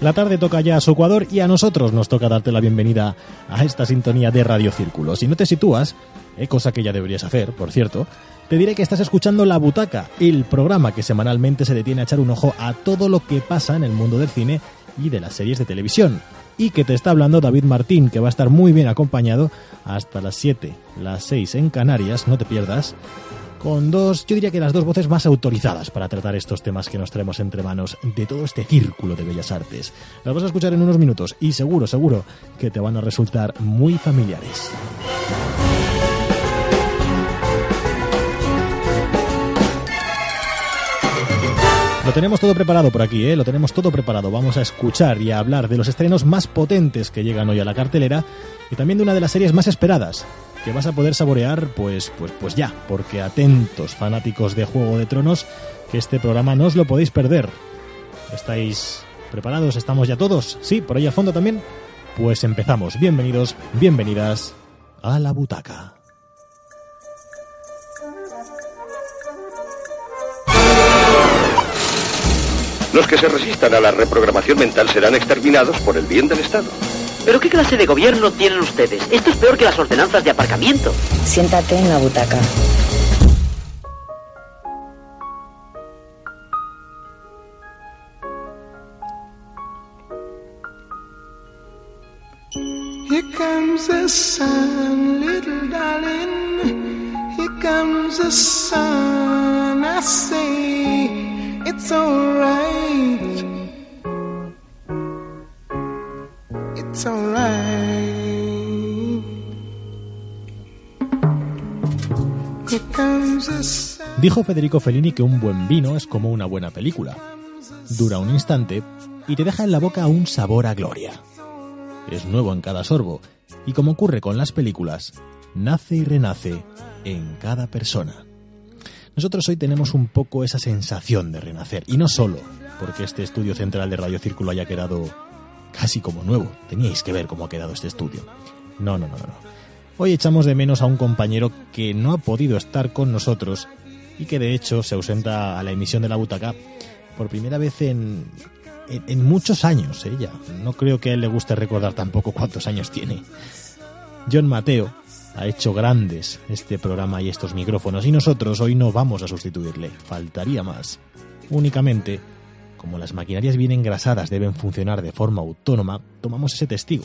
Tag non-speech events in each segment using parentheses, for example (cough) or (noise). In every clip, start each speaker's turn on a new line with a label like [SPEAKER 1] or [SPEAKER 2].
[SPEAKER 1] La tarde toca ya a su Ecuador y a nosotros nos toca darte la bienvenida a esta sintonía de Radio Círculo. Si no te sitúas, eh, cosa que ya deberías hacer, por cierto, te diré que estás escuchando La Butaca, el programa que semanalmente se detiene a echar un ojo a todo lo que pasa en el mundo del cine y de las series de televisión. Y que te está hablando David Martín, que va a estar muy bien acompañado hasta las 7, las 6 en Canarias, no te pierdas, con dos, yo diría que las dos voces más autorizadas para tratar estos temas que nos traemos entre manos de todo este círculo de bellas artes. Las vas a escuchar en unos minutos y seguro, seguro que te van a resultar muy familiares. Lo tenemos todo preparado por aquí, ¿eh? lo tenemos todo preparado. Vamos a escuchar y a hablar de los estrenos más potentes que llegan hoy a la cartelera y también de una de las series más esperadas, que vas a poder saborear pues, pues, pues ya, porque atentos fanáticos de Juego de Tronos, que este programa no os lo podéis perder. ¿Estáis preparados? ¿Estamos ya todos? ¿Sí? ¿Por ahí al fondo también? Pues empezamos. Bienvenidos, bienvenidas a la butaca.
[SPEAKER 2] Los que se resistan a la reprogramación mental serán exterminados por el bien del Estado.
[SPEAKER 3] ¿Pero qué clase de gobierno tienen ustedes? Esto es peor que las ordenanzas de aparcamiento.
[SPEAKER 4] Siéntate en la butaca.
[SPEAKER 5] Here comes the sun, little darling. Here comes the sun. I say it's alright.
[SPEAKER 1] Dijo Federico Fellini que un buen vino es como una buena película. Dura un instante y te deja en la boca un sabor a gloria. Es nuevo en cada sorbo y como ocurre con las películas, nace y renace en cada persona. Nosotros hoy tenemos un poco esa sensación de renacer y no solo porque este estudio central de Radio Círculo haya quedado casi como nuevo. Teníais que ver cómo ha quedado este estudio. No, no, no, no. Hoy echamos de menos a un compañero que no ha podido estar con nosotros y que de hecho se ausenta a la emisión de la butaca por primera vez en, en, en muchos años. Ella. No creo que a él le guste recordar tampoco cuántos años tiene. John Mateo ha hecho grandes este programa y estos micrófonos y nosotros hoy no vamos a sustituirle. Faltaría más. Únicamente, como las maquinarias bien engrasadas deben funcionar de forma autónoma, tomamos ese testigo,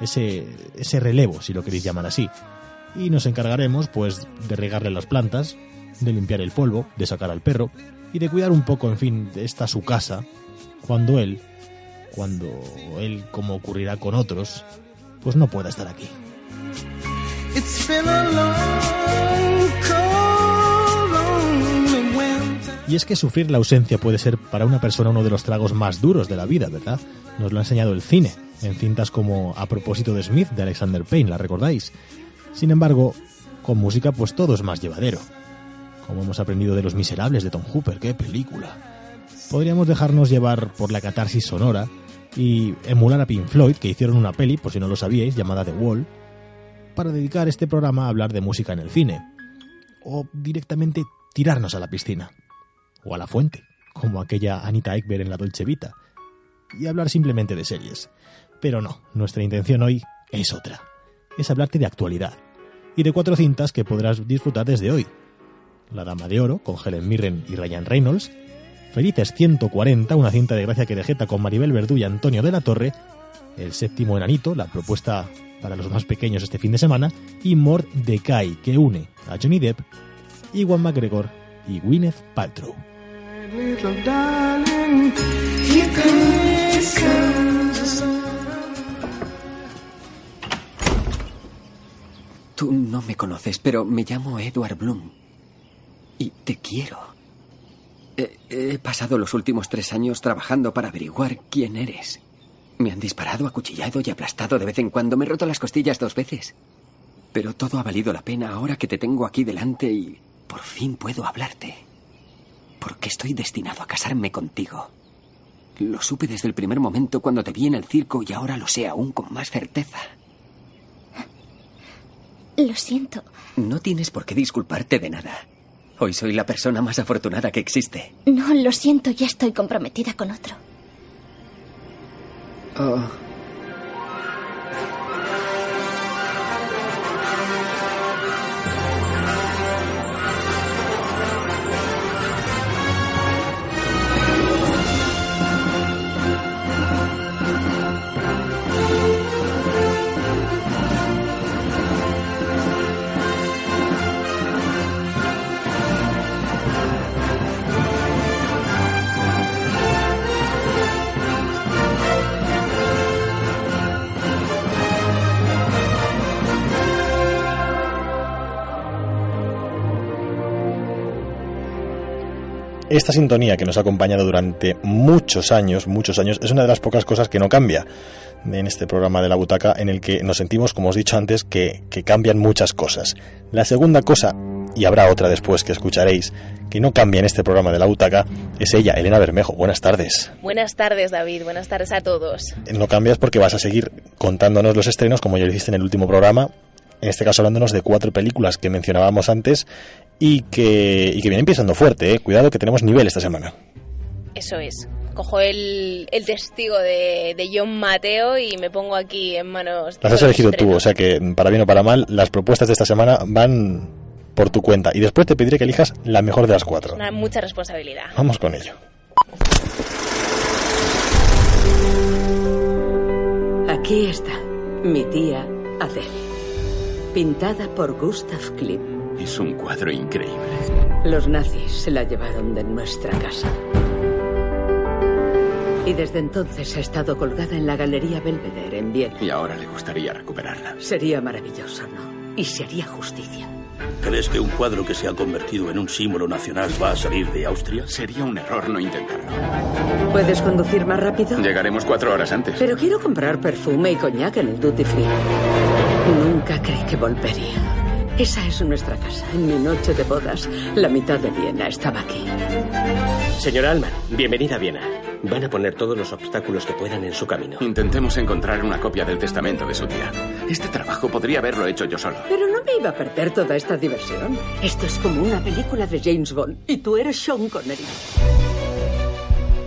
[SPEAKER 1] ese, ese relevo, si lo queréis llamar así, y nos encargaremos, pues, de regarle las plantas, de limpiar el polvo, de sacar al perro y de cuidar un poco, en fin, de esta su casa, cuando él, cuando él, como ocurrirá con otros, pues no pueda estar aquí. Y es que sufrir la ausencia puede ser para una persona uno de los tragos más duros de la vida, ¿verdad? Nos lo ha enseñado el cine, en cintas como A propósito de Smith de Alexander Payne, ¿la recordáis? Sin embargo, con música pues todo es más llevadero. Como hemos aprendido de Los Miserables de Tom Hooper, qué película. Podríamos dejarnos llevar por la catarsis sonora y emular a Pink Floyd, que hicieron una peli, por si no lo sabíais, llamada The Wall, para dedicar este programa a hablar de música en el cine. O directamente tirarnos a la piscina. O a la fuente, como aquella Anita Ekberg en la Dolce Vita. Y hablar simplemente de series. Pero no, nuestra intención hoy es otra. Es hablarte de actualidad. y de cuatro cintas que podrás disfrutar desde hoy. La Dama de Oro, con Helen Mirren y Ryan Reynolds, Felices 140, una cinta de Gracia Querejeta con Maribel Verdú y Antonio de la Torre, El Séptimo Enanito, la propuesta para los más pequeños este fin de semana, y Mort de Kai, que une a Johnny Depp, Iwan McGregor y Gwyneth Paltrow.
[SPEAKER 6] Tú no me conoces, pero me llamo Edward Bloom. Y te quiero. He, he pasado los últimos tres años trabajando para averiguar quién eres. Me han disparado, acuchillado y aplastado de vez en cuando. Me he roto las costillas dos veces. Pero todo ha valido la pena ahora que te tengo aquí delante y por fin puedo hablarte. Porque estoy destinado a casarme contigo. Lo supe desde el primer momento cuando te vi en el circo y ahora lo sé aún con más certeza.
[SPEAKER 7] Lo siento.
[SPEAKER 6] No tienes por qué disculparte de nada. Hoy soy la persona más afortunada que existe.
[SPEAKER 7] No, lo siento, ya estoy comprometida con otro.
[SPEAKER 6] Oh.
[SPEAKER 1] Esta sintonía que nos ha acompañado durante muchos años, muchos años, es una de las pocas cosas que no cambia en este programa de la butaca en el que nos sentimos, como os he dicho antes, que, que cambian muchas cosas. La segunda cosa, y habrá otra después que escucharéis, que no cambia en este programa de la butaca, es ella, Elena Bermejo. Buenas tardes.
[SPEAKER 8] Buenas tardes, David. Buenas tardes a todos.
[SPEAKER 1] No cambias porque vas a seguir contándonos los estrenos, como ya lo hiciste en el último programa, en este caso hablándonos de cuatro películas que mencionábamos antes y que, y que vienen pisando fuerte. ¿eh? Cuidado que tenemos nivel esta semana.
[SPEAKER 8] Eso es. Cojo el, el testigo de, de John Mateo y me pongo aquí en manos. de
[SPEAKER 1] Las has elegido tú, o sea que para bien o para mal, las propuestas de esta semana van por tu cuenta. Y después te pediré que elijas la mejor de las cuatro.
[SPEAKER 8] Una mucha responsabilidad.
[SPEAKER 1] Vamos con ello.
[SPEAKER 9] Aquí está, mi tía Adele. Pintada por Gustav Klimt.
[SPEAKER 10] Es un cuadro increíble.
[SPEAKER 9] Los nazis se la llevaron de nuestra casa. Y desde entonces ha estado colgada en la Galería Belvedere en Viena.
[SPEAKER 10] Y ahora le gustaría recuperarla.
[SPEAKER 9] Sería maravilloso, ¿no? Y se haría justicia.
[SPEAKER 11] ¿Crees que un cuadro que se ha convertido en un símbolo nacional va a salir de Austria?
[SPEAKER 10] Sería un error no intentarlo.
[SPEAKER 9] ¿Puedes conducir más rápido?
[SPEAKER 10] Llegaremos cuatro horas antes.
[SPEAKER 9] Pero quiero comprar perfume y coñac en el duty free. Nunca creí que volvería. Esa es nuestra casa. En mi noche de bodas, la mitad de Viena estaba aquí.
[SPEAKER 12] Señora Alman, bienvenida a Viena. Van a poner todos los obstáculos que puedan en su camino.
[SPEAKER 10] Intentemos encontrar una copia del testamento de su tía. Este trabajo podría haberlo hecho yo solo.
[SPEAKER 9] Pero no me iba a perder toda esta diversión. Esto es como una película de James Bond. Y tú eres Sean Connery.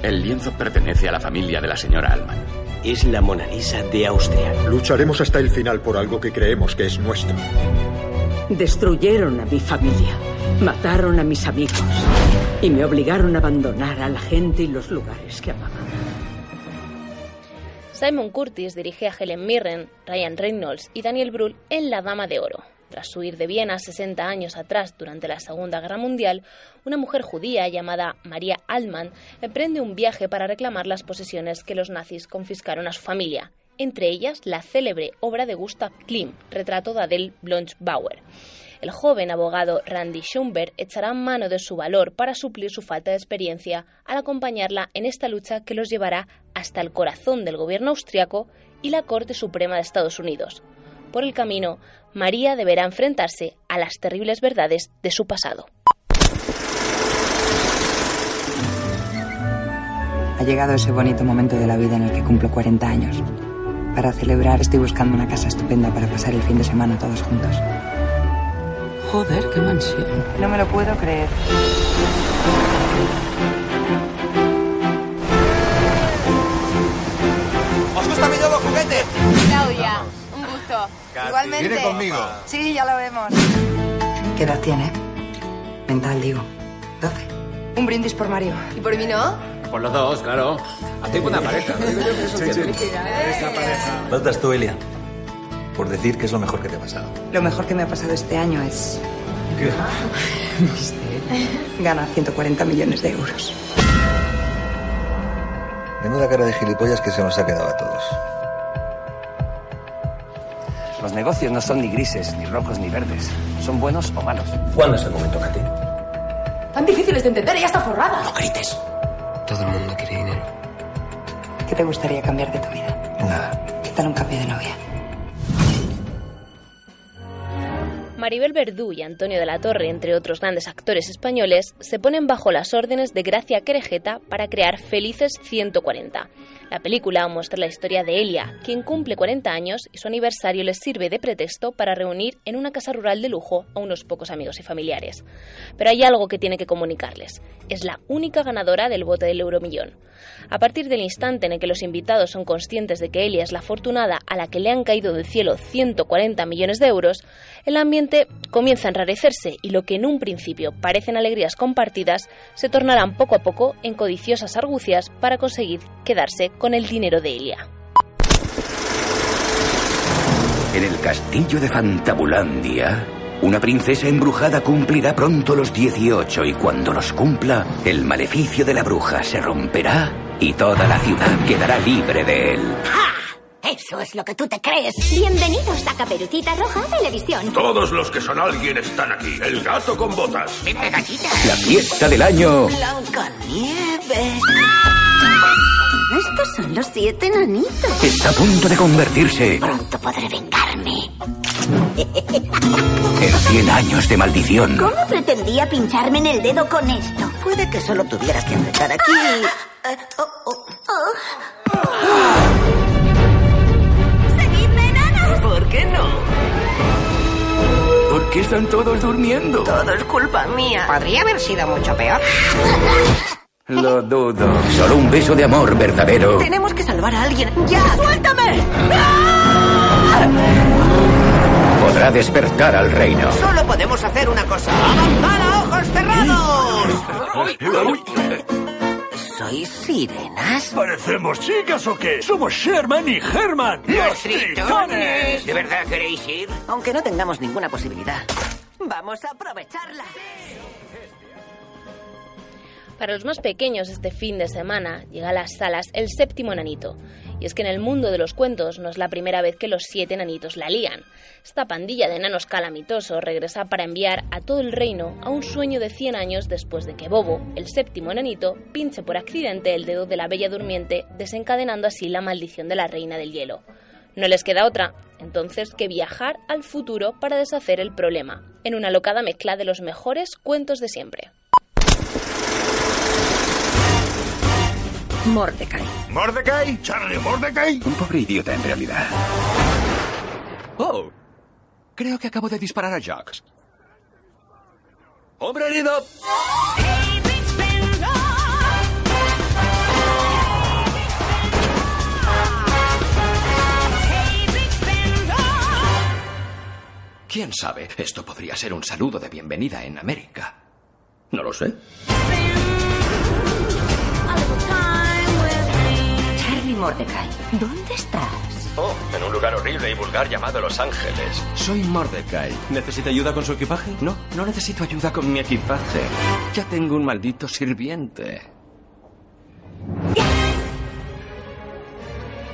[SPEAKER 10] El lienzo pertenece a la familia de la señora Alman.
[SPEAKER 12] Es la Mona Lisa de Austria.
[SPEAKER 13] Lucharemos hasta el final por algo que creemos que es nuestro.
[SPEAKER 9] Destruyeron a mi familia. Mataron a mis amigos. Y me obligaron a abandonar a la gente y los lugares que amaba.
[SPEAKER 8] Simon Curtis dirige a Helen Mirren, Ryan Reynolds y Daniel Brühl en La Dama de Oro. Tras huir de Viena 60 años atrás durante la Segunda Guerra Mundial, una mujer judía llamada María Altman emprende un viaje para reclamar las posesiones que los nazis confiscaron a su familia, entre ellas la célebre obra de Gustav Klimt, retrato de Adele Blanche-Bauer. El joven abogado Randy Schumberg echará mano de su valor para suplir su falta de experiencia al acompañarla en esta lucha que los llevará hasta el corazón del gobierno austriaco y la Corte Suprema de Estados Unidos. Por el camino, María deberá enfrentarse a las terribles verdades de su pasado.
[SPEAKER 4] Ha llegado ese bonito momento de la vida en el que cumplo 40 años. Para celebrar estoy buscando una casa estupenda para pasar el fin de semana todos juntos.
[SPEAKER 9] Joder, qué mansión.
[SPEAKER 4] No me lo puedo creer.
[SPEAKER 14] ¿Os gusta mi nuevo juguete?
[SPEAKER 15] Claudia, un gusto
[SPEAKER 14] gusto. Igualmente.
[SPEAKER 15] Viene conmigo.
[SPEAKER 14] Sí, ya lo vemos.
[SPEAKER 4] ¿Qué edad tiene? Mental, digo. 12. Un brindis por Mario.
[SPEAKER 14] ¿Y por mí no?
[SPEAKER 16] Por los dos, claro. Hacéis buena pareja. Eso quiere.
[SPEAKER 17] Faltas tú, Elia. Por decir que es lo mejor que te ha pasado.
[SPEAKER 4] Lo mejor que me ha pasado este año es (laughs) ganar 140 millones de euros.
[SPEAKER 17] Menuda cara de gilipollas que se nos ha quedado a todos.
[SPEAKER 18] Los negocios no son ni grises, ni rojos, ni verdes. Son buenos o malos.
[SPEAKER 16] ¿Cuándo es el momento, Katy?
[SPEAKER 14] Tan difíciles de entender, ella está forrada.
[SPEAKER 16] No grites.
[SPEAKER 18] Todo el mundo quiere dinero.
[SPEAKER 4] ¿Qué te gustaría cambiar de tu vida?
[SPEAKER 17] Nada.
[SPEAKER 4] ¿Qué tal un cambio de novia?
[SPEAKER 8] Maribel Verdú y Antonio de la Torre, entre otros grandes actores españoles, se ponen bajo las órdenes de Gracia Querejeta para crear Felices 140. La película muestra la historia de Elia, quien cumple 40 años y su aniversario les sirve de pretexto para reunir en una casa rural de lujo a unos pocos amigos y familiares. Pero hay algo que tiene que comunicarles. Es la única ganadora del bote del euromillón. A partir del instante en el que los invitados son conscientes de que Elia es la afortunada a la que le han caído del cielo 140 millones de euros, el ambiente comienza a enrarecerse y lo que en un principio parecen alegrías compartidas se tornarán poco a poco en codiciosas argucias para conseguir quedarse con el dinero de Elia.
[SPEAKER 19] En el castillo de Fantabulandia, una princesa embrujada cumplirá pronto los 18 y cuando los cumpla, el maleficio de la bruja se romperá y toda la ciudad quedará libre de él.
[SPEAKER 20] Eso es lo que tú te crees. Bienvenidos a Caperucita Roja Televisión.
[SPEAKER 11] Todos los que son alguien están aquí. El gato con botas.
[SPEAKER 19] La fiesta del año
[SPEAKER 20] Blancanieves. Estos son los siete nanitos.
[SPEAKER 19] está a punto de convertirse
[SPEAKER 20] Pronto podré vengarme.
[SPEAKER 19] en 100 años de maldición.
[SPEAKER 20] ¿Cómo pretendía pincharme en el dedo con esto? Puede que solo tuvieras que apretar aquí. Eh, oh, oh, oh. ¡Seguidme, nanas!
[SPEAKER 19] ¿Por qué no? ¿Por qué están todos durmiendo?
[SPEAKER 20] Todo es culpa mía. Podría haber sido mucho peor.
[SPEAKER 19] Lo dudo. Solo un beso de amor verdadero
[SPEAKER 20] Tenemos que salvar a alguien. ¡Ya! ¡Suéltame!
[SPEAKER 19] podrá despertar al reino.
[SPEAKER 20] Solo podemos hacer una cosa. ¡Avanzar a ojos cerrados! ¿Sois sirenas?
[SPEAKER 11] ¿Parecemos chicas o qué? Somos Sherman y Herman.
[SPEAKER 20] ¡Los tritones! ¿De verdad queréis ir? Aunque no tengamos ninguna posibilidad. Vamos a aprovecharla.
[SPEAKER 8] Para los más pequeños este fin de semana llega a las salas El séptimo enanito. Y es que en el mundo de los cuentos no es la primera vez que los siete enanitos la lían. Esta pandilla de enanos calamitosos regresa para enviar a todo el reino a un sueño de 100 años después de que Bobo, el séptimo enanito, pinche por accidente el dedo de la bella durmiente, desencadenando así la maldición de la reina del hielo. No les queda otra, entonces, que viajar al futuro para deshacer el problema, en una locada mezcla de los mejores cuentos de siempre.
[SPEAKER 20] Mordecai.
[SPEAKER 11] ¿Mordecai? ¿Charlie Mordecai?
[SPEAKER 19] Un pobre idiota en realidad.
[SPEAKER 10] Oh, creo que acabo de disparar a Jax. ¡Hombre herido! ¿Quién sabe? Esto podría ser un saludo de bienvenida en América. No lo sé.
[SPEAKER 20] Mordecai, ¿dónde estás?
[SPEAKER 10] Oh, en un lugar horrible y vulgar llamado Los Ángeles. Soy Mordecai. ¿Necesita ayuda con su equipaje? No, no necesito ayuda con mi equipaje. Ya tengo un maldito sirviente.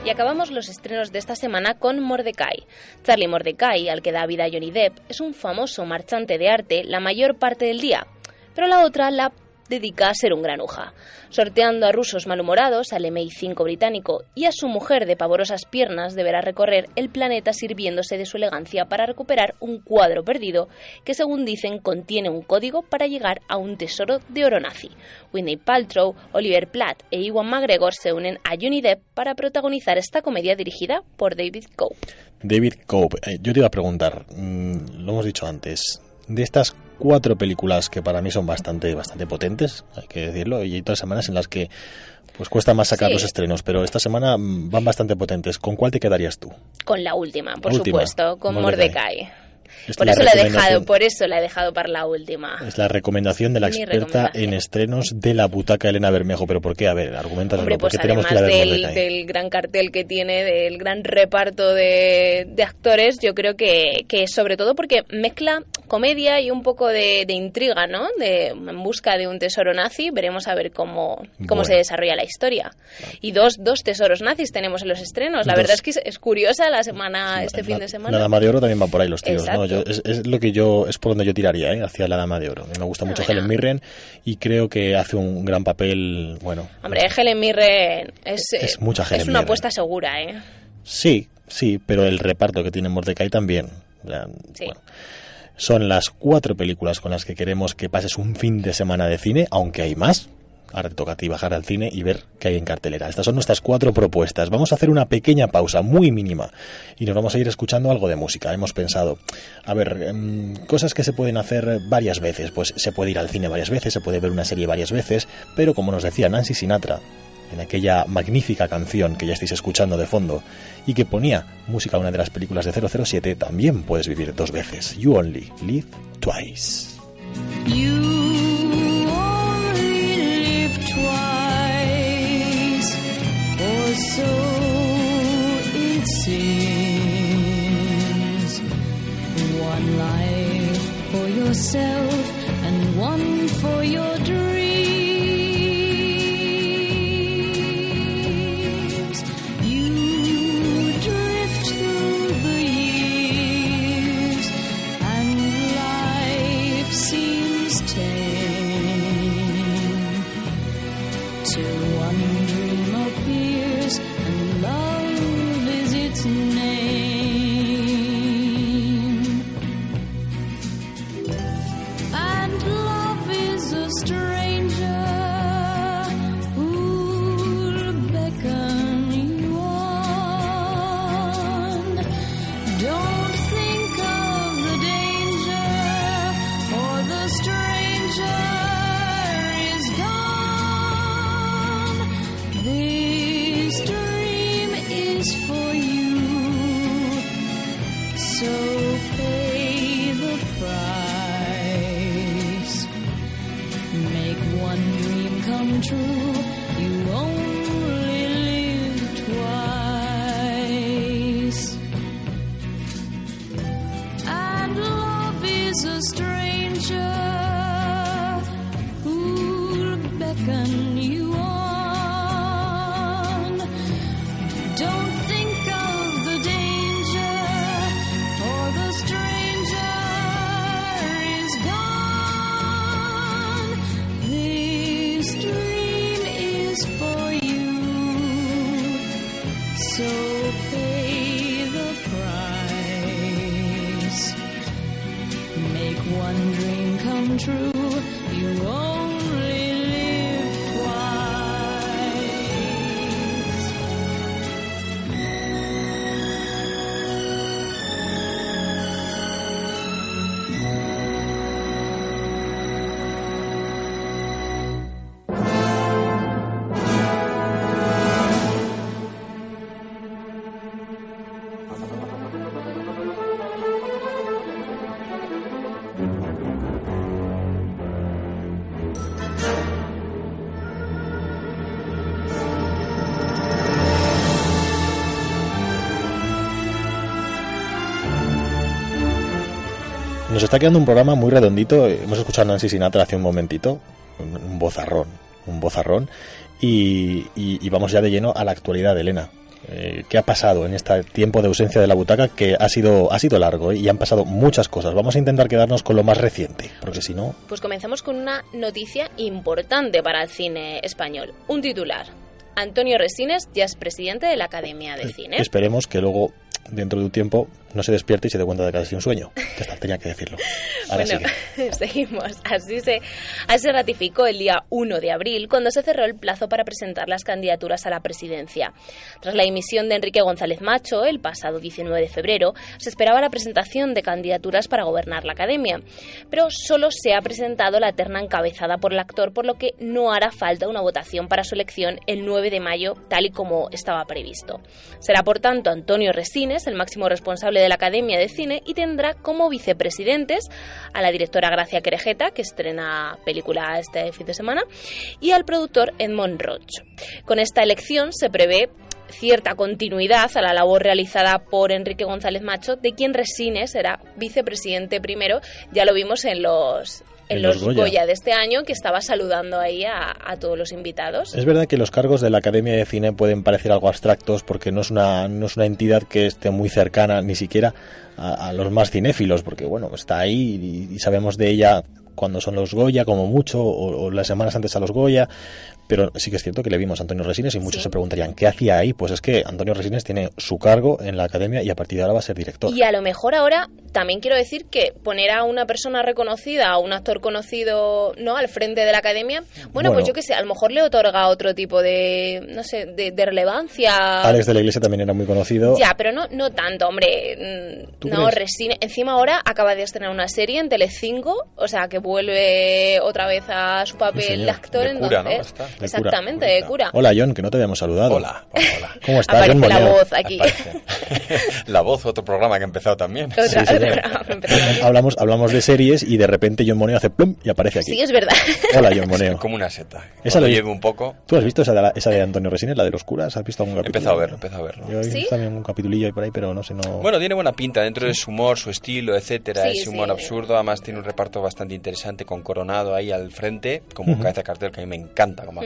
[SPEAKER 8] Y acabamos los estrenos de esta semana con Mordecai. Charlie Mordecai, al que da vida Johnny Depp, es un famoso marchante de arte la mayor parte del día, pero la otra la dedica a ser un granuja, sorteando a rusos malhumorados, al MI5 británico y a su mujer de pavorosas piernas deberá recorrer el planeta sirviéndose de su elegancia para recuperar un cuadro perdido que según dicen contiene un código para llegar a un tesoro de oro nazi. Whitney Paltrow, Oliver Platt e Iwan McGregor se unen a Johnny Depp para protagonizar esta comedia dirigida por David Cope.
[SPEAKER 1] David Cope, eh, yo te iba a preguntar, mm, lo hemos dicho antes, de estas cuatro películas que para mí son bastante, bastante potentes, hay que decirlo, y hay todas semanas en las que Pues cuesta más sacar
[SPEAKER 8] Sí.
[SPEAKER 1] los estrenos, pero esta semana mm, van bastante potentes. ¿Con cuál te quedarías tú?
[SPEAKER 8] Con la última, por
[SPEAKER 1] La última,
[SPEAKER 8] supuesto, con
[SPEAKER 1] Mordecai.
[SPEAKER 8] Mordecai.
[SPEAKER 1] Es
[SPEAKER 8] Por
[SPEAKER 1] la
[SPEAKER 8] eso la he dejado, por eso la he dejado para la última.
[SPEAKER 1] Es la recomendación de la
[SPEAKER 8] Mi
[SPEAKER 1] experta en estrenos de la butaca Elena Bermejo. ¿Pero por qué? A ver, argumentas
[SPEAKER 8] Hombre,
[SPEAKER 1] ¿por
[SPEAKER 8] pues
[SPEAKER 1] tenemos que
[SPEAKER 8] además
[SPEAKER 1] ir a ver
[SPEAKER 8] del,
[SPEAKER 1] Mordecai?
[SPEAKER 8] del gran cartel que tiene, del gran reparto de, de actores, yo creo que, que sobre todo porque mezcla comedia y un poco de, de intriga, ¿no? De, en busca de un tesoro nazi, veremos a ver cómo, cómo
[SPEAKER 1] Bueno.
[SPEAKER 8] se desarrolla la historia. Y dos, dos tesoros nazis tenemos en los estrenos. La
[SPEAKER 1] Dos.
[SPEAKER 8] verdad es que es, es curiosa la semana, este fin de semana.
[SPEAKER 1] La Dama de Oro también va por ahí los tiros, ¿no? Yo- es, es lo que yo es por donde yo tiraría, ¿eh? hacia la Dama de Oro. Me gusta mucho Helen Mirren y creo que hace un gran papel, bueno,
[SPEAKER 8] Hombre, Helen Mirren es,
[SPEAKER 1] Es mucha Helen
[SPEAKER 8] es una
[SPEAKER 1] Mirren.
[SPEAKER 8] apuesta segura, ¿eh?
[SPEAKER 1] sí, sí, pero el reparto que tiene Mordecai también.
[SPEAKER 8] Sí.
[SPEAKER 1] bueno, son las cuatro películas con las que queremos que pases un fin de semana de cine, aunque hay más. Ahora te toca a bajar al cine y ver qué hay en cartelera. Estas son nuestras cuatro propuestas. Vamos a hacer una pequeña pausa, muy mínima, y nos vamos a ir escuchando algo de música. Hemos pensado, a ver, em, cosas que se pueden hacer varias veces. Pues se puede ir al cine varias veces, se puede ver una serie varias veces, pero como nos decía Nancy Sinatra, en aquella magnífica canción que ya estáis escuchando de fondo y que ponía música a una de las películas de 007, también puedes vivir dos veces. You only live twice.
[SPEAKER 5] You so it seems. One life for yourself and one for your dreams. You drift through the years and life seems tame To one
[SPEAKER 1] Nos está quedando un programa muy redondito. Hemos escuchado a Nancy Sinatra hace un momentito, un, un bozarrón, un bozarrón, y, y- y vamos ya de lleno a la actualidad, Elena. Eh, ¿Qué ha pasado en este tiempo de ausencia de la butaca que ha sido, ha sido largo eh, y han pasado muchas cosas? Vamos a intentar quedarnos con lo más reciente, porque si no,
[SPEAKER 8] Pues comenzamos con una noticia importante para el cine español. Un titular. Antonio Resines ya es presidente de la Academia de Cine.
[SPEAKER 1] esperemos que luego, dentro de un tiempo, no se despierte y se dé cuenta de que ha sido un sueño. Ya está, tenía que decirlo. Ahora
[SPEAKER 8] bueno,
[SPEAKER 1] sigue. (laughs)
[SPEAKER 8] seguimos. Así se, así se ratificó el día 1 de abril, cuando se cerró el plazo para presentar las candidaturas a la presidencia. Tras la emisión de Enrique González Macho, el pasado 19 de febrero, se esperaba la presentación de candidaturas para gobernar la academia. Pero solo se ha presentado la terna encabezada por el actor, por lo que no hará falta una votación para su elección el 9 de mayo, tal y como estaba previsto. Será, por tanto, Antonio Resines, el máximo responsable de la Academia de Cine, y tendrá como vicepresidentes a la directora Gracia Querejeta, que estrena película este fin de semana, y al productor Edmond Roche. Con esta elección se prevé cierta continuidad a la labor realizada por Enrique González Macho, de quien Resines será vicepresidente primero. Ya lo vimos en los
[SPEAKER 1] en,
[SPEAKER 8] los,
[SPEAKER 1] los Goya.
[SPEAKER 8] Goya. de este año, que estaba saludando ahí a, a todos los invitados.
[SPEAKER 1] Es verdad que los cargos de la Academia de Cine pueden parecer algo abstractos porque no es una, no es una entidad que esté muy cercana ni siquiera a, a los más cinéfilos, porque bueno, está ahí y, y sabemos de ella cuando son los Goya, como mucho, o, o las semanas antes a los Goya, pero sí que es cierto que le vimos a Antonio Resines y muchos se preguntarían, ¿qué hacía ahí? Pues es que Antonio Resines tiene su cargo en la Academia y a partir de ahora va a ser director.
[SPEAKER 8] Y a lo mejor ahora también quiero decir que poner a una persona reconocida, a un actor conocido, ¿no? Al frente de la academia, bueno,
[SPEAKER 1] Bueno.
[SPEAKER 8] pues yo qué sé, a lo mejor le otorga otro tipo de, no sé, de, de relevancia.
[SPEAKER 1] Alex de la Iglesia también era muy conocido.
[SPEAKER 8] Ya, pero no, no tanto, hombre. Mm,
[SPEAKER 1] ¿Tú
[SPEAKER 8] No,
[SPEAKER 1] crees?
[SPEAKER 8] Resine. Encima ahora acaba de estrenar una serie en Telecinco, o sea, que vuelve otra vez a su papel
[SPEAKER 1] señor.
[SPEAKER 8] de actor.
[SPEAKER 1] De cura,
[SPEAKER 8] entonces. Exactamente, de cura.
[SPEAKER 1] Hola John, que no te habíamos saludado.
[SPEAKER 15] Hola, (laughs)
[SPEAKER 1] ¿Cómo estás,
[SPEAKER 8] Aparece
[SPEAKER 1] John
[SPEAKER 8] la
[SPEAKER 1] Moneo?
[SPEAKER 8] voz aquí. (laughs)
[SPEAKER 15] La voz, otro programa que ha empezado también.
[SPEAKER 8] Otra-
[SPEAKER 1] Sí, sí,
[SPEAKER 8] otra- (laughs)
[SPEAKER 1] hablamos, hablamos de series y de repente John Moneo hace plum y aparece aquí.
[SPEAKER 8] Sí, es verdad.
[SPEAKER 1] Hola John Moneo.
[SPEAKER 15] Como una seta.
[SPEAKER 1] Esa la-
[SPEAKER 15] llegue un poco.
[SPEAKER 1] ¿Tú has visto esa de, la- esa de Antonio Resines, la de los curas? ¿Has visto algún
[SPEAKER 15] He
[SPEAKER 1] capítulo?
[SPEAKER 15] empezado a verlo, he empezado a verlo.
[SPEAKER 1] Yo he visto
[SPEAKER 8] ¿Sí?
[SPEAKER 1] también un capitulillo ahí por ahí, pero no sé, no...
[SPEAKER 15] Bueno, tiene buena pinta dentro de su humor, su estilo, etcétera.
[SPEAKER 8] Sí,
[SPEAKER 15] ese humor
[SPEAKER 8] sí.
[SPEAKER 15] absurdo. Además, tiene un reparto bastante interesante con Coronado ahí al frente, como
[SPEAKER 1] Ujú.
[SPEAKER 15] cabeza de cartel que a mí me encanta como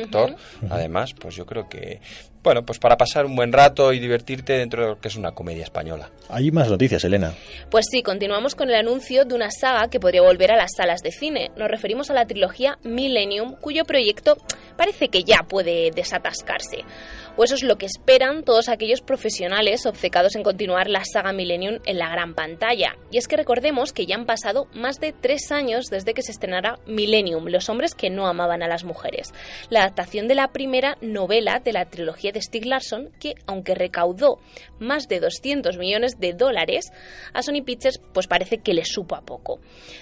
[SPEAKER 15] Además, pues yo creo que, bueno, pues para pasar un buen rato y divertirte dentro de lo que es una comedia española.
[SPEAKER 1] Hay más noticias, Elena.
[SPEAKER 8] Pues sí, continuamos con el anuncio de una saga que podría volver a las salas de cine. Nos referimos a la trilogía Millennium, cuyo proyecto parece que ya puede desatascarse. O eso es lo que esperan todos aquellos profesionales obcecados en continuar la saga Millennium en la gran pantalla. Y es que recordemos que ya han pasado más de tres años desde que se estrenara Millennium, los hombres que no amaban a las mujeres. La adaptación de la primera novela de la trilogía de Stieg Larsson, que aunque recaudó más de 200 millones de dólares, a Sony Pictures pues parece que le supo a poco.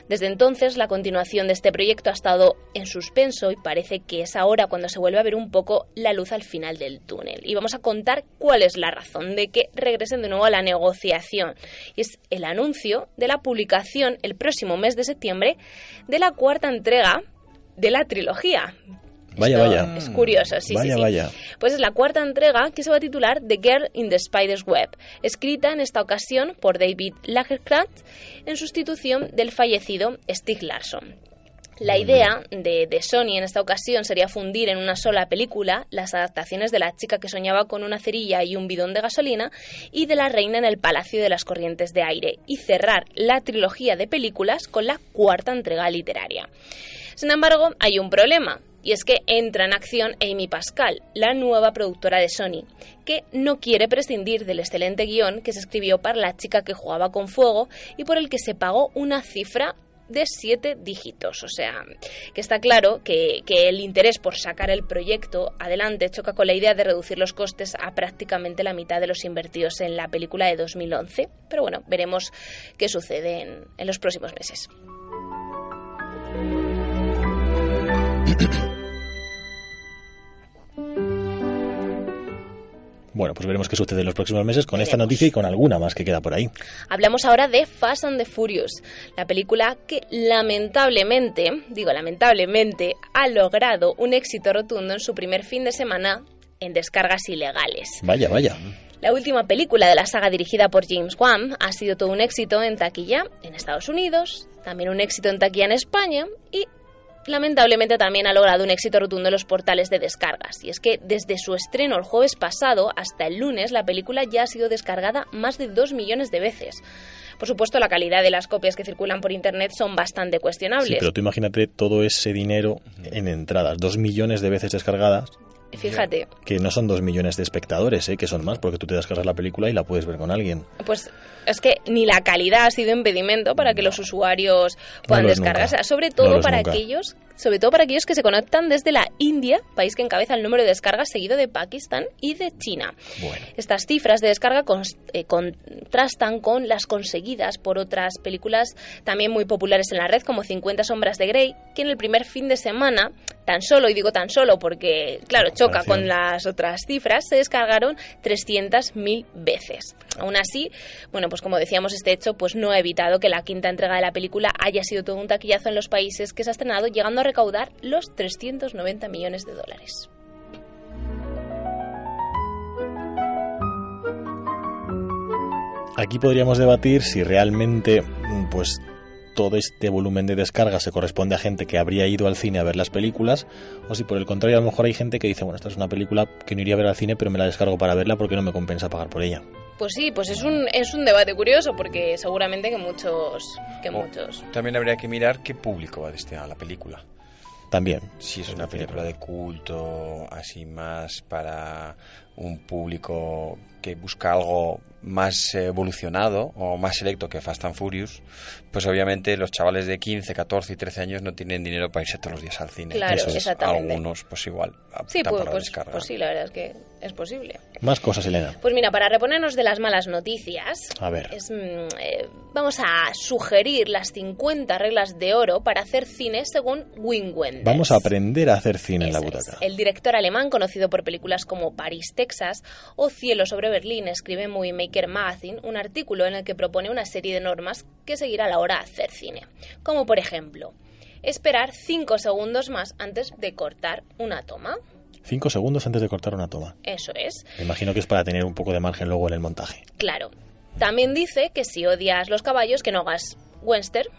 [SPEAKER 8] Desde entonces la continuación de este proyecto ha estado en suspenso y parece que es ahora cuando se vuelve a ver un poco la luz al final del túnel. Y vamos a contar cuál es la razón de que regresen de nuevo a la negociación. Y es el anuncio de la publicación el próximo mes de septiembre de la cuarta entrega de la trilogía.
[SPEAKER 1] Vaya,
[SPEAKER 8] Esto
[SPEAKER 1] vaya.
[SPEAKER 8] Es curioso, sí,
[SPEAKER 1] vaya,
[SPEAKER 8] sí, sí.
[SPEAKER 1] vaya.
[SPEAKER 8] Pues es la cuarta entrega que se va a titular The Girl in the Spider's Web, escrita en esta ocasión por David Lagercrantz en sustitución del fallecido Stieg Larsson. La idea de, de Sony en esta ocasión sería fundir en una sola película las adaptaciones de La chica que soñaba con una cerilla y un bidón de gasolina y de La reina en el Palacio de las Corrientes de Aire y cerrar la trilogía de películas con la cuarta entrega literaria. Sin embargo, hay un problema, y es que entra en acción Amy Pascal, la nueva productora de Sony, que no quiere prescindir del excelente guion que se escribió para la chica que jugaba con fuego y por el que se pagó una cifra de siete dígitos. O sea, que está claro que, el interés por sacar el proyecto adelante choca con la idea de reducir los costes a prácticamente la mitad de los invertidos en la película de 2011. Pero bueno, veremos qué sucede en los próximos meses. (coughs)
[SPEAKER 1] Bueno, pues veremos qué sucede en los próximos meses con esta noticia y con alguna más que queda por ahí.
[SPEAKER 8] Hablamos ahora de Fast and the Furious, la película que lamentablemente, digo lamentablemente, ha logrado un éxito rotundo en su primer fin de semana en descargas ilegales.
[SPEAKER 1] Vaya, vaya.
[SPEAKER 8] La última película de la saga dirigida por James Wan ha sido todo un éxito en taquilla en Estados Unidos, también un éxito en taquilla en España y lamentablemente también ha logrado un éxito rotundo en los portales de descargas. Y es que desde su estreno el jueves pasado hasta el lunes la película ya ha sido descargada más de 2 millones de veces. Por supuesto, la calidad de las copias que circulan por Internet son bastante cuestionables.
[SPEAKER 1] Sí, pero tú imagínate todo ese dinero en entradas, dos millones de veces descargadas.
[SPEAKER 8] Fíjate,
[SPEAKER 1] Que no son dos millones de espectadores, ¿eh? que son más, porque tú te descargas la película y la puedes ver con alguien.
[SPEAKER 8] pues es que ni la calidad ha sido impedimento para que los usuarios puedan
[SPEAKER 1] No lo
[SPEAKER 8] descargarse, sobre todo para
[SPEAKER 1] nunca.
[SPEAKER 8] aquellos, sobre todo para aquellos que se conectan desde la India, país que encabeza el número de descargas seguido de Pakistán y de China. Estas cifras de descarga eh, contrastan con las conseguidas por otras películas también muy populares en la red, como 50 sombras de Grey, que en el primer fin de semana, tan solo, y digo tan solo porque, claro, choca con las otras cifras, se descargaron 300.000 veces. Aún así, bueno, pues como decíamos, este hecho pues no ha evitado que la quinta entrega de la película haya sido todo un taquillazo en los países que se ha estrenado, llegando a recaudar los 390 millones de dólares.
[SPEAKER 1] Aquí podríamos debatir si realmente, pues todo este volumen de descarga se corresponde a gente que habría ido al cine a ver las películas, o si por el contrario a lo mejor hay gente que dice, bueno, esta es una película que no iría a ver al cine, pero me la descargo para verla porque no me compensa pagar por ella.
[SPEAKER 8] Pues sí, pues es un, es un debate curioso porque seguramente que muchos, que
[SPEAKER 15] Oh.
[SPEAKER 8] muchos.
[SPEAKER 15] También habría que mirar qué público va destinado a la película.
[SPEAKER 1] También.
[SPEAKER 15] Si es una película de culto, así más para un público que busca algo más evolucionado o más selecto que Fast and Furious, pues obviamente los chavales de 15, 14 y 13 años no tienen dinero para irse todos los días al cine.
[SPEAKER 8] Claro,
[SPEAKER 15] Entonces,
[SPEAKER 8] exactamente.
[SPEAKER 15] Algunos, pues igual,
[SPEAKER 8] Sí, pues, pues, pues sí, la verdad es que es posible.
[SPEAKER 1] Más cosas, Elena.
[SPEAKER 8] Pues mira, para reponernos de las malas noticias,
[SPEAKER 1] A ver.
[SPEAKER 8] es, mm, eh, vamos a sugerir las 50 reglas de oro para hacer cine según Wim Wenders.
[SPEAKER 1] Vamos a aprender a hacer cine en la
[SPEAKER 8] Eso es.
[SPEAKER 1] butaca.
[SPEAKER 8] El director alemán, conocido por películas como París, Texas o Cielo sobre Berlín, escribe Movie Maker Magazine un artículo en el que propone una serie de normas que seguir a la hora de hacer cine. Como por ejemplo, esperar 5 segundos más antes de cortar una toma.
[SPEAKER 1] Cinco segundos antes de cortar una toma.
[SPEAKER 8] Eso es.
[SPEAKER 1] Me imagino que es para tener un poco de margen luego en el montaje.
[SPEAKER 8] Claro. También dice que si odias los caballos, que no hagas Western.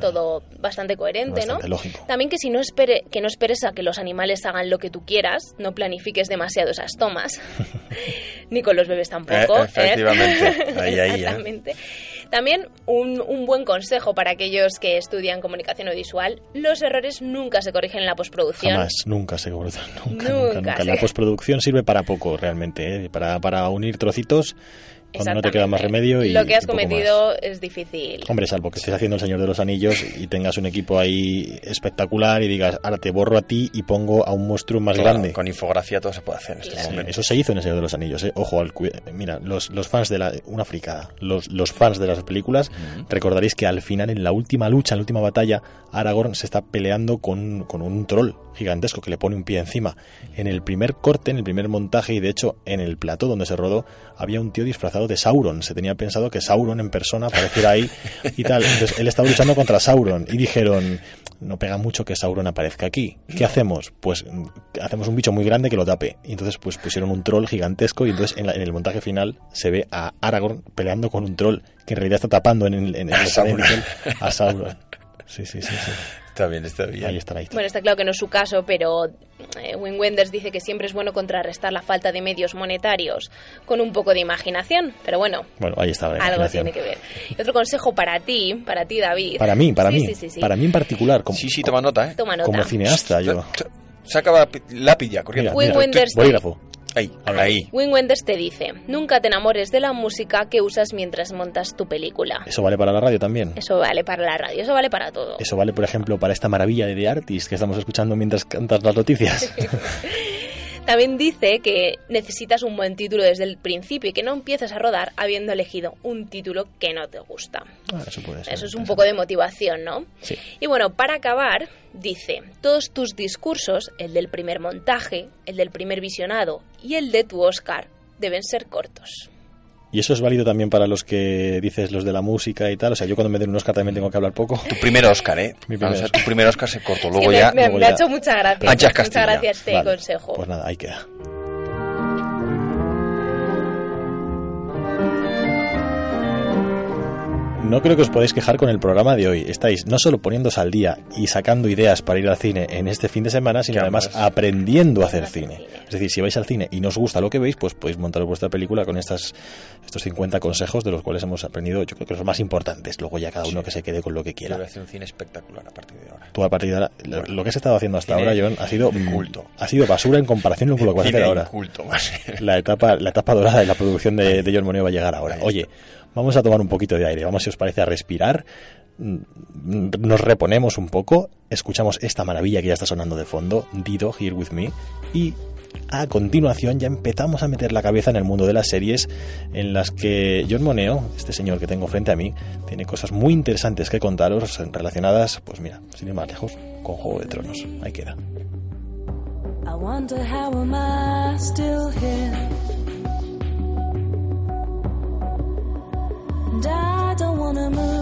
[SPEAKER 8] Todo bastante coherente,
[SPEAKER 1] Bastante
[SPEAKER 8] ¿no?
[SPEAKER 1] lógico.
[SPEAKER 8] También que si no espere, que no esperes a que los animales hagan lo que tú quieras, no planifiques demasiado esas tomas, (laughs) ni con los bebés tampoco.
[SPEAKER 15] Eh, efectivamente. Ahí, ahí, ¿eh?
[SPEAKER 8] Exactamente. También un, un buen consejo para aquellos que estudian comunicación audiovisual: los errores nunca se corrigen en la postproducción.
[SPEAKER 1] Jamás, nunca se corta. (laughs) Nunca,
[SPEAKER 8] Nunca
[SPEAKER 1] nunca, nunca.
[SPEAKER 8] se-
[SPEAKER 1] La postproducción sirve para poco, realmente. ¿eh? Para, para unir trocitos cuando no te queda más remedio. Y,
[SPEAKER 8] lo que has
[SPEAKER 1] más.
[SPEAKER 8] cometido es difícil.
[SPEAKER 1] Hombre, salvo que estés haciendo El Señor de los Anillos y tengas un equipo ahí espectacular y digas, ahora te borro a ti y pongo a un monstruo más
[SPEAKER 15] Claro,
[SPEAKER 1] grande.
[SPEAKER 15] Con infografía todo se puede hacer en este
[SPEAKER 1] Sí,
[SPEAKER 15] momento.
[SPEAKER 1] eso se hizo en El Señor de los Anillos, ¿eh? Ojo, al cu- mira, los, los fans de la... Una fricada. Los, los fans de las películas, recordaréis que al final, en la última lucha, en la última batalla, Aragorn se está peleando con, con un troll gigantesco que le pone un pie encima. En el primer corte, en el primer montaje, y de hecho en el plató donde se rodó, había un tío disfrazado de Sauron. Se tenía pensado que Sauron en persona apareciera ahí y tal. Entonces él estaba luchando contra Sauron y dijeron, no pega mucho que Sauron aparezca aquí. ¿Qué hacemos? Pues mm, hacemos un bicho muy grande que lo tape. Y entonces pues pusieron un troll gigantesco y entonces en, la- en el montaje final se ve a Aragorn peleando con un troll que en realidad está tapando en el, en el
[SPEAKER 15] A Sauron.
[SPEAKER 1] a Sauron. Sí, sí, sí, sí.
[SPEAKER 15] Está bien, está bien.
[SPEAKER 1] Ahí está, ahí está.
[SPEAKER 8] Bueno, está claro que no es su caso, pero eh, Wim Wenders dice que siempre es bueno contrarrestar la falta de medios monetarios con un poco de imaginación. Pero bueno,
[SPEAKER 1] Bueno, ahí está la
[SPEAKER 8] algo tiene que ver. Y otro consejo para ti, para ti, David.
[SPEAKER 1] Para mí, para
[SPEAKER 8] Sí,
[SPEAKER 1] mí.
[SPEAKER 8] sí, sí, sí.
[SPEAKER 1] Para mí en particular. Como,
[SPEAKER 15] Sí, sí, toma nota, ¿eh?
[SPEAKER 8] Toma nota.
[SPEAKER 1] como cineasta, yo.
[SPEAKER 15] Saca la pi- lápiz ya, corriendo.
[SPEAKER 8] Mira, Wim Wenders-
[SPEAKER 1] Bolígrafo.
[SPEAKER 15] Ahí, ahí.
[SPEAKER 8] Wim Wenders te dice, nunca te enamores de la música que usas mientras montas tu película.
[SPEAKER 1] Eso vale para la radio también.
[SPEAKER 8] Eso vale para la radio, eso vale para todo.
[SPEAKER 1] Eso vale, por ejemplo, para esta maravilla de The Artist que estamos escuchando mientras cantas las noticias. (laughs)
[SPEAKER 8] También dice que necesitas un buen título desde el principio y que no empieces a rodar habiendo elegido un título que no te gusta.
[SPEAKER 1] Ah, eso puede ser.
[SPEAKER 8] Eso es un poco de motivación, ¿no?
[SPEAKER 1] Sí.
[SPEAKER 8] Y bueno, para acabar, dice, todos tus discursos, el del primer montaje, el del primer visionado y el de tu Oscar, deben ser cortos.
[SPEAKER 1] Y eso es válido también para los que dices los de la música y tal. O sea, yo cuando me den un Oscar también tengo que hablar poco.
[SPEAKER 15] Tu primer Oscar, ¿eh?
[SPEAKER 1] Mi primer
[SPEAKER 15] tu primer Oscar se cortó. Luego ya.
[SPEAKER 8] me, me-
[SPEAKER 1] luego
[SPEAKER 8] me ha hecho mucha gracia.
[SPEAKER 15] Manchas
[SPEAKER 8] muchas gracias este
[SPEAKER 1] Vale.
[SPEAKER 8] consejo.
[SPEAKER 1] Pues nada, ahí queda. No creo que os podáis quejar con el programa de hoy. Estáis no solo poniéndose al día y sacando ideas para ir al cine en este fin de semana, sino además aprendiendo a hacer cine. Es decir, si vais al cine y no os gusta lo que veis, pues podéis montar vuestra película con estas, estos 50 consejos de los cuales hemos aprendido, yo creo que los más importantes. Luego ya cada uno que se quede con lo que
[SPEAKER 15] Yo
[SPEAKER 1] quiera.
[SPEAKER 15] voy a hacer un cine espectacular a partir de ahora.
[SPEAKER 1] Tú a partir de ahora, lo, lo que has estado haciendo hasta ahora, John, ha sido mm,
[SPEAKER 15] culto.
[SPEAKER 1] ha sido basura en comparación con lo que vas a hacer ahora.
[SPEAKER 15] a ser.
[SPEAKER 1] La etapa, la etapa dorada de la producción de, de John Moneo va a llegar ahora. Oye, vamos a tomar un poquito de aire, vamos si os parece a respirar, mm, nos reponemos un poco, escuchamos esta maravilla que ya está sonando de fondo, Dido, Here With Me, y a continuación ya empezamos a meter la cabeza en el mundo de las series en las que John Moneo, este señor que tengo frente a mí, tiene cosas muy interesantes que contaros relacionadas, pues mira, sin ir más lejos, con Juego de Tronos. Ahí queda.
[SPEAKER 5] I? And I don't wanna move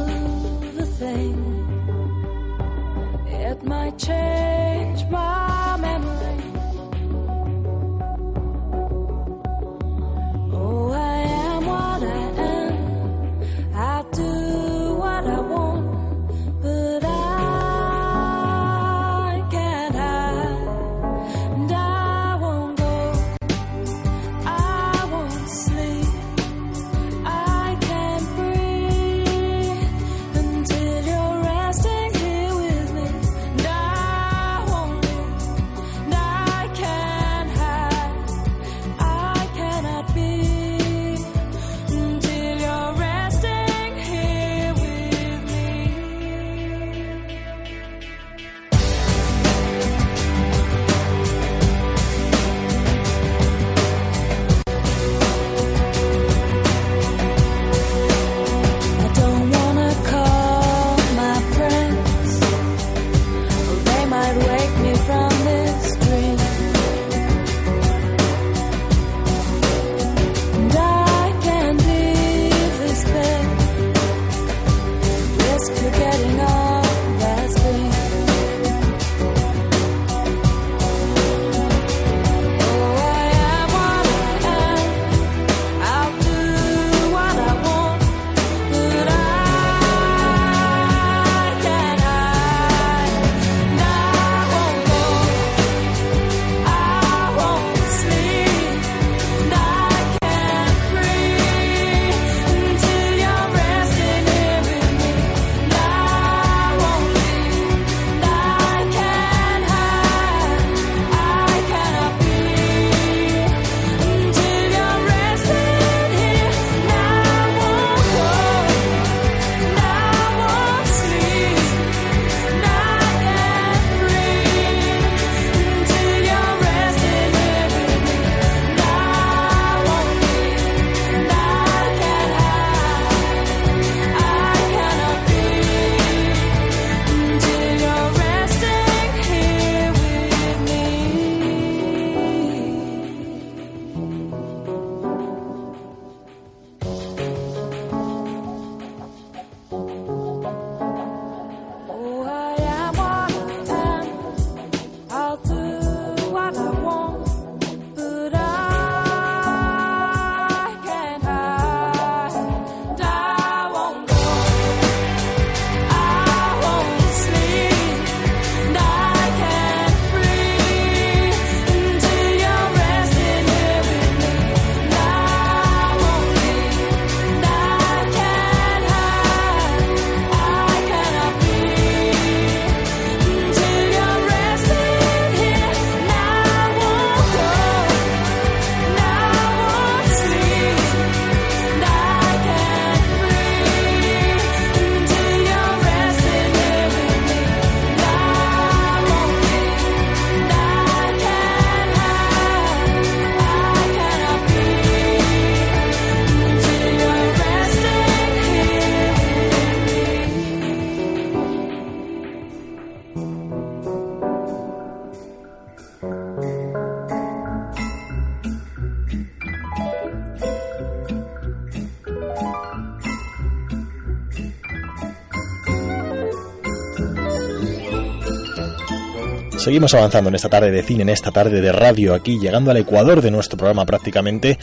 [SPEAKER 1] Seguimos avanzando en esta tarde de cine, en esta tarde de radio, aquí llegando al ecuador de nuestro programa prácticamente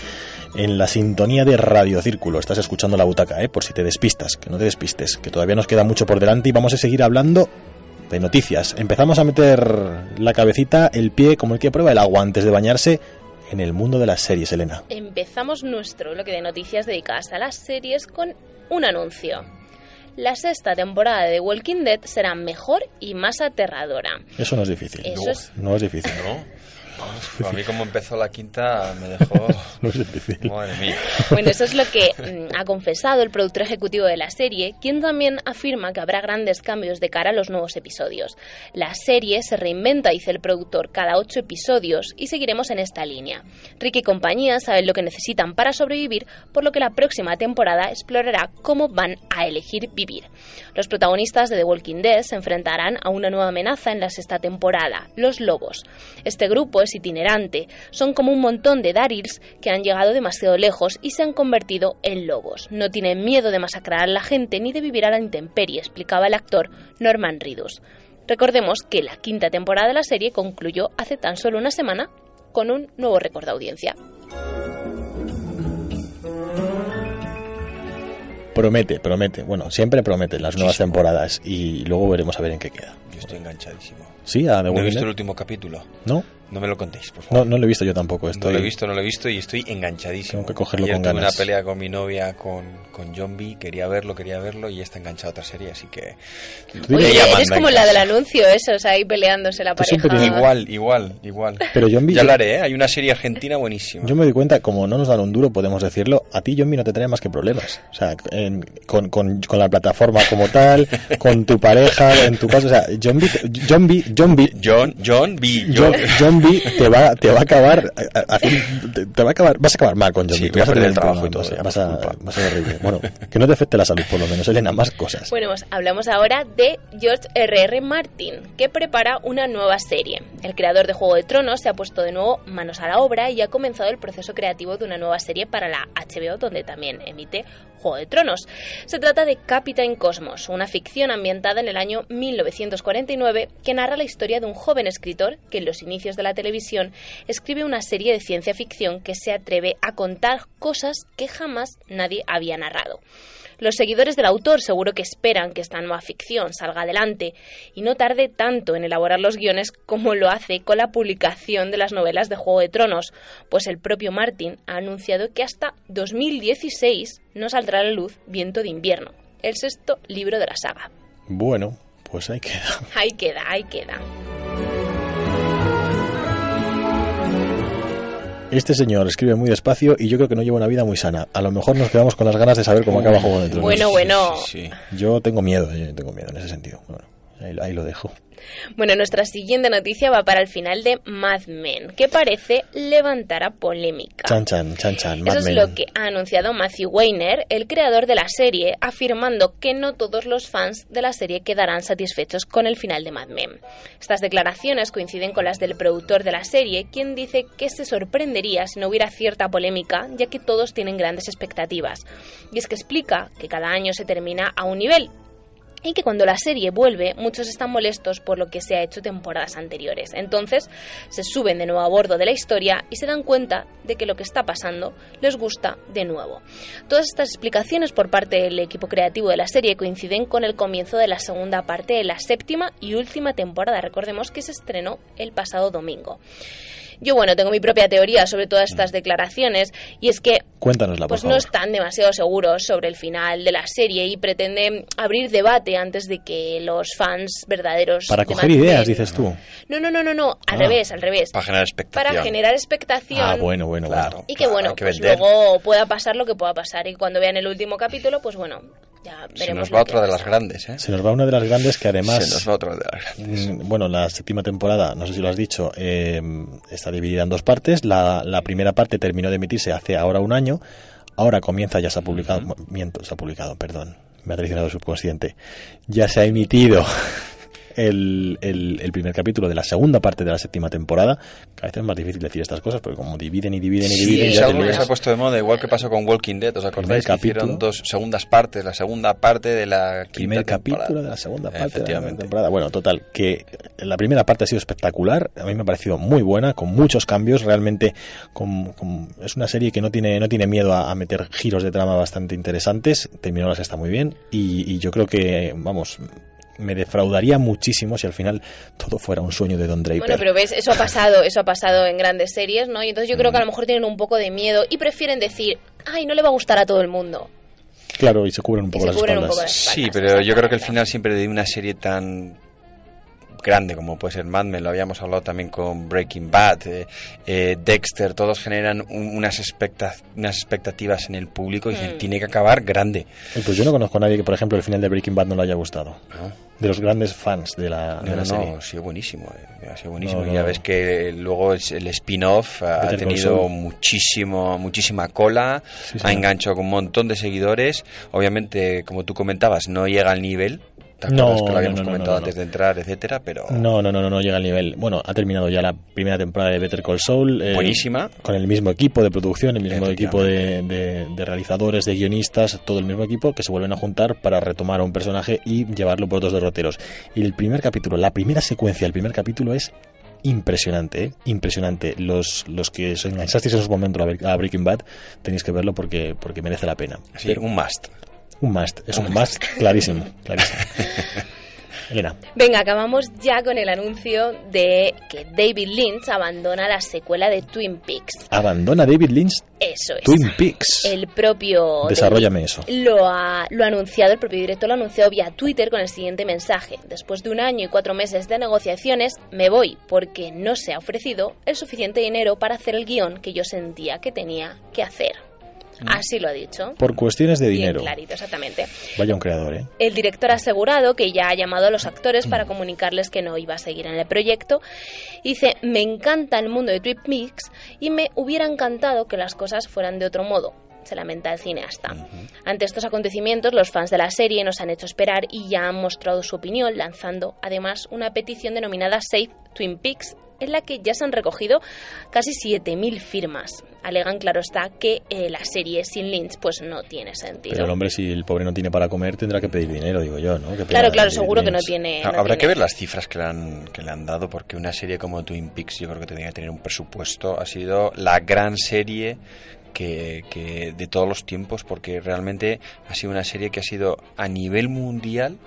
[SPEAKER 1] en la sintonía de Radio Círculo. Estás escuchando la butaca, ¿eh? por si te despistas, que no te despistes, que todavía nos queda mucho por delante y vamos a seguir hablando de noticias. Empezamos a meter la cabecita, el pie, como el que prueba el agua antes de bañarse, en el mundo de las series, Elena.
[SPEAKER 8] Empezamos nuestro bloque de noticias dedicadas a las series con un anuncio. La sexta temporada de The Walking Dead será mejor y más aterradora.
[SPEAKER 1] Eso no es difícil.
[SPEAKER 8] Eso
[SPEAKER 1] no,
[SPEAKER 8] es-
[SPEAKER 1] no es difícil.
[SPEAKER 15] ¿No? A mí como empezó la quinta me dejó... (laughs)
[SPEAKER 1] No es difícil.
[SPEAKER 15] Madre mía.
[SPEAKER 8] Bueno, eso es lo que mm, ha confesado el productor ejecutivo de la serie, quien también afirma que habrá grandes cambios de cara a los nuevos episodios. La serie se reinventa, dice el productor, cada ocho episodios y seguiremos en esta línea. Rick y compañía saben lo que necesitan para sobrevivir, por lo que la próxima temporada explorará cómo van a elegir vivir. Los protagonistas de The Walking Dead se enfrentarán a una nueva amenaza en la sexta temporada, los lobos. Este grupo es itinerante, son como un montón de Darils que han llegado demasiado lejos y se han convertido en lobos. No tienen miedo de masacrar a la gente ni de vivir a la intemperie, explicaba el actor Norman Reedus. Recordemos que la quinta temporada de la serie concluyó hace tan solo una semana con un nuevo récord de audiencia.
[SPEAKER 1] Promete, promete. Bueno, siempre promete las nuevas temporadas y luego veremos a ver en qué queda.
[SPEAKER 15] Yo estoy enganchadísimo.
[SPEAKER 1] ¿Sí? ¿A The
[SPEAKER 15] no he visto
[SPEAKER 1] Dead?
[SPEAKER 15] el último capítulo.
[SPEAKER 1] ¿No?
[SPEAKER 15] No me lo contéis, por favor.
[SPEAKER 1] No, no lo he visto yo tampoco. Estoy...
[SPEAKER 15] No lo he visto, no lo he visto y estoy enganchadísimo.
[SPEAKER 1] Tengo que cogerlo
[SPEAKER 15] Ayer
[SPEAKER 1] con
[SPEAKER 15] tuve
[SPEAKER 1] ganas.
[SPEAKER 15] una pelea con mi novia, con, con John B. Quería verlo, quería verlo y está enganchado a otra serie, así que...
[SPEAKER 8] Oye, eres
[SPEAKER 15] manda
[SPEAKER 8] como la del anuncio, esos ahí peleándose la pareja.
[SPEAKER 15] Igual, igual, igual.
[SPEAKER 1] Pero John B-
[SPEAKER 15] Ya hablaré, ¿eh? Hay una serie argentina buenísima.
[SPEAKER 1] Yo me doy cuenta, como no nos dan un duro, podemos decirlo, a ti, John B, no te trae más que problemas. O sea, en- con, con, con la plataforma como tal, (laughs) con tu pareja, en tu casa. O sea, John B, John B, John B,
[SPEAKER 15] John, John B.
[SPEAKER 1] John, John (laughs) Te va, te va a acabar, a- a- haciendo- te, te va a acabar, vas a acabar mal con John
[SPEAKER 15] Sí, voy a
[SPEAKER 1] vas
[SPEAKER 15] perder el trabajo y todo,
[SPEAKER 1] vas a, va a ser horrible. Bueno, que no te afecte la salud, por lo menos, Elena, más cosas.
[SPEAKER 8] Bueno, pues hablamos ahora de George R.R. Martin, que prepara una nueva serie. El creador de Juego de Tronos se ha puesto de nuevo manos a la obra y ha comenzado el proceso creativo de una nueva serie para la HBO, donde también emite Juego de Tronos. Se trata de Captain Cosmos, una ficción ambientada en el año 1949 que narra la historia de un joven escritor que en los inicios de la televisión escribe una serie de ciencia ficción que se atreve a contar cosas que jamás nadie había narrado. Los seguidores del autor seguro que esperan que esta nueva ficción salga adelante y no tarde tanto en elaborar los guiones como lo hace con la publicación de las novelas de Juego de Tronos, pues el propio Martin ha anunciado que hasta 2016 no saldrá a la luz Viento de Invierno, el sexto libro de la saga.
[SPEAKER 1] Bueno, pues ahí queda.
[SPEAKER 8] Ahí queda, ahí queda.
[SPEAKER 1] Este señor escribe muy despacio y yo creo que no lleva una vida muy sana. A lo mejor nos quedamos con las ganas de saber cómo acaba Juego de Tronos.
[SPEAKER 8] Bueno, bueno.
[SPEAKER 1] Yo tengo miedo, yo tengo miedo en ese sentido. Bueno, ahí, ahí lo dejo.
[SPEAKER 8] Bueno, nuestra siguiente noticia va para el final de Mad Men, que parece levantar a polémica.
[SPEAKER 1] Chan, chan, chan, chan. Mad
[SPEAKER 8] Eso es lo que ha anunciado Matthew Weiner, el creador de la serie, afirmando que no todos los fans de la serie quedarán satisfechos con el final de Mad Men. Estas declaraciones coinciden con las del productor de la serie, quien dice que se sorprendería si no hubiera cierta polémica, ya que todos tienen grandes expectativas. Y es que explica que cada año se termina a un nivel, y que cuando la serie vuelve muchos están molestos por lo que se ha hecho temporadas anteriores. Entonces se suben de nuevo a bordo de la historia y se dan cuenta de que lo que está pasando les gusta de nuevo. Todas estas explicaciones por parte del equipo creativo de la serie coinciden con el comienzo de la segunda parte de la séptima y última temporada. Recordemos que se estrenó el pasado domingo. Yo, bueno, tengo mi propia teoría sobre todas estas declaraciones y es que
[SPEAKER 1] Cuéntanosla, por
[SPEAKER 8] pues no están demasiado seguros sobre el final de la serie y pretenden abrir debate antes de que los fans verdaderos
[SPEAKER 1] Para coger ideas, dices tú.
[SPEAKER 8] No, no, no, no, no, al
[SPEAKER 1] Ah.
[SPEAKER 8] revés, al revés.
[SPEAKER 15] Para generar expectación.
[SPEAKER 8] Para generar expectación
[SPEAKER 1] Ah, bueno, bueno, bueno.
[SPEAKER 8] y que bueno,
[SPEAKER 15] que
[SPEAKER 8] pues luego pueda pasar lo que pueda pasar y cuando vean el último capítulo, pues bueno, ya
[SPEAKER 15] Se nos va otra de las grandes, ¿eh?
[SPEAKER 1] Se nos va una de las grandes que además...
[SPEAKER 15] Se nos va otra de las grandes.
[SPEAKER 1] Mm, Bueno, la séptima temporada, no sé si lo has dicho, eh, está dividida en dos partes. La, la primera parte terminó de emitirse hace ahora un año. Ahora comienza, ya se ha publicado, miento, se ha publicado, perdón, me ha traicionado el subconsciente. Ya se ha emitido el, el- el primer capítulo de la segunda parte de la séptima temporada. Cada vez es más difícil decir estas cosas, porque como dividen y dividen y
[SPEAKER 15] Sí,
[SPEAKER 1] dividen,
[SPEAKER 15] es
[SPEAKER 1] ya te
[SPEAKER 15] algo que se ha puesto de moda, igual que pasó con Walking Dead, ¿os acordáis? Que
[SPEAKER 1] capítulo.
[SPEAKER 15] hicieron dos segundas partes, la segunda parte de la quinta
[SPEAKER 1] primer
[SPEAKER 15] temporada.
[SPEAKER 1] capítulo de la segunda parte de la
[SPEAKER 15] Efectivamente.
[SPEAKER 1] temporada. Bueno, total, que la primera parte ha sido espectacular, a mí me ha parecido muy buena, con muchos cambios, realmente con- con- es una serie que no tiene, no tiene miedo a, a meter giros de trama bastante interesantes, terminó la sexta muy bien y, y yo creo que, vamos, me defraudaría muchísimo si al final todo fuera un sueño de Don Draper.
[SPEAKER 8] Bueno, pero ves, eso ha pasado, eso ha pasado en grandes series, ¿no? Y entonces yo creo que a lo mejor tienen un poco de miedo y prefieren decir, ay, no le va a gustar a todo el mundo.
[SPEAKER 1] Claro, y se cubren un poco las
[SPEAKER 8] cubren un
[SPEAKER 1] espaldas.
[SPEAKER 8] poco las
[SPEAKER 15] Sí, pero yo creo que al final siempre de una serie tan grande como puede ser Mad Men, lo habíamos hablado también con Breaking Bad, eh, eh, Dexter, todos generan un- unas, expecta- unas expectativas en el público y se
[SPEAKER 8] Mm.
[SPEAKER 15] tiene que acabar grande.
[SPEAKER 1] Pues yo no conozco a nadie que, por ejemplo, el final de Breaking Bad no le haya gustado. De los grandes fans de la, de
[SPEAKER 15] No,
[SPEAKER 1] la
[SPEAKER 15] no,
[SPEAKER 1] serie.
[SPEAKER 15] no, ha sido buenísimo, eh, ha sido buenísimo.
[SPEAKER 1] No,
[SPEAKER 15] ya ves que luego el spin-off ha tenido muchísimo, muchísima cola,
[SPEAKER 1] Sí,
[SPEAKER 15] ha enganchado con un montón de seguidores. Obviamente, como tú comentabas, no llega al nivel. ¿Te
[SPEAKER 1] No,
[SPEAKER 15] que
[SPEAKER 1] no,
[SPEAKER 15] lo habíamos
[SPEAKER 1] no, no,
[SPEAKER 15] comentado
[SPEAKER 1] no, no.
[SPEAKER 15] antes de entrar, etcétera? Pero
[SPEAKER 1] No, no, no, no, no llega al nivel. Bueno, ha terminado ya la primera temporada de Better Call Saul. eh,
[SPEAKER 15] Buenísima.
[SPEAKER 1] Con el mismo equipo de producción, el mismo equipo de, de- de realizadores, de guionistas, todo el mismo equipo que se vuelven a juntar para retomar a un personaje y llevarlo por otros derroteros. Y el primer capítulo, la primera secuencia, el primer capítulo es impresionante, ¿eh? impresionante. Los, los que os enganchasteis en su momento a Bre- a Breaking Bad tenéis que verlo porque, porque merece la pena.
[SPEAKER 15] sí, un must.
[SPEAKER 1] Un must, es un must clarísimo, clarísimo. (laughs) Elena.
[SPEAKER 8] Venga, acabamos ya con el anuncio de que David Lynch abandona la secuela de Twin Peaks.
[SPEAKER 1] Abandona David Lynch
[SPEAKER 8] Eso es.
[SPEAKER 1] Twin Peaks.
[SPEAKER 8] El propio
[SPEAKER 1] Desarróllame eso.
[SPEAKER 8] lo ha, lo ha anunciado, el propio director lo ha anunciado vía Twitter con el siguiente mensaje. Después de un año y cuatro meses de negociaciones, me voy porque no se ha ofrecido el suficiente dinero para hacer el guion que yo sentía que tenía que hacer. Así lo ha dicho.
[SPEAKER 1] Por cuestiones de
[SPEAKER 8] Bien
[SPEAKER 1] dinero.
[SPEAKER 8] clarito, exactamente.
[SPEAKER 1] Vaya un creador, ¿eh?
[SPEAKER 8] El director ha asegurado que ya ha llamado a los actores para comunicarles que no iba a seguir en el proyecto. Dice, me encanta el mundo de Twin Peaks y me hubiera encantado que las cosas fueran de otro modo. Se lamenta el cineasta. Ante estos acontecimientos, los fans de la serie nos han hecho esperar y ya han mostrado su opinión, lanzando además una petición denominada Save Twin Peaks, en la que ya se han recogido casi 7.000 firmas. Alegan, claro está, que eh, la serie sin Lynch pues no tiene sentido.
[SPEAKER 1] Pero el hombre, si el pobre no tiene para comer, tendrá que pedir dinero, digo yo, ¿no?
[SPEAKER 8] Claro, claro, seguro que no tiene. No
[SPEAKER 15] Habrá
[SPEAKER 8] tiene-
[SPEAKER 15] que ver las cifras que le, han, que le han dado, porque una serie como Twin Peaks yo creo que tendría que tener un presupuesto. Ha sido la gran serie que, que de todos los tiempos, porque realmente ha sido una serie que ha sido a nivel mundial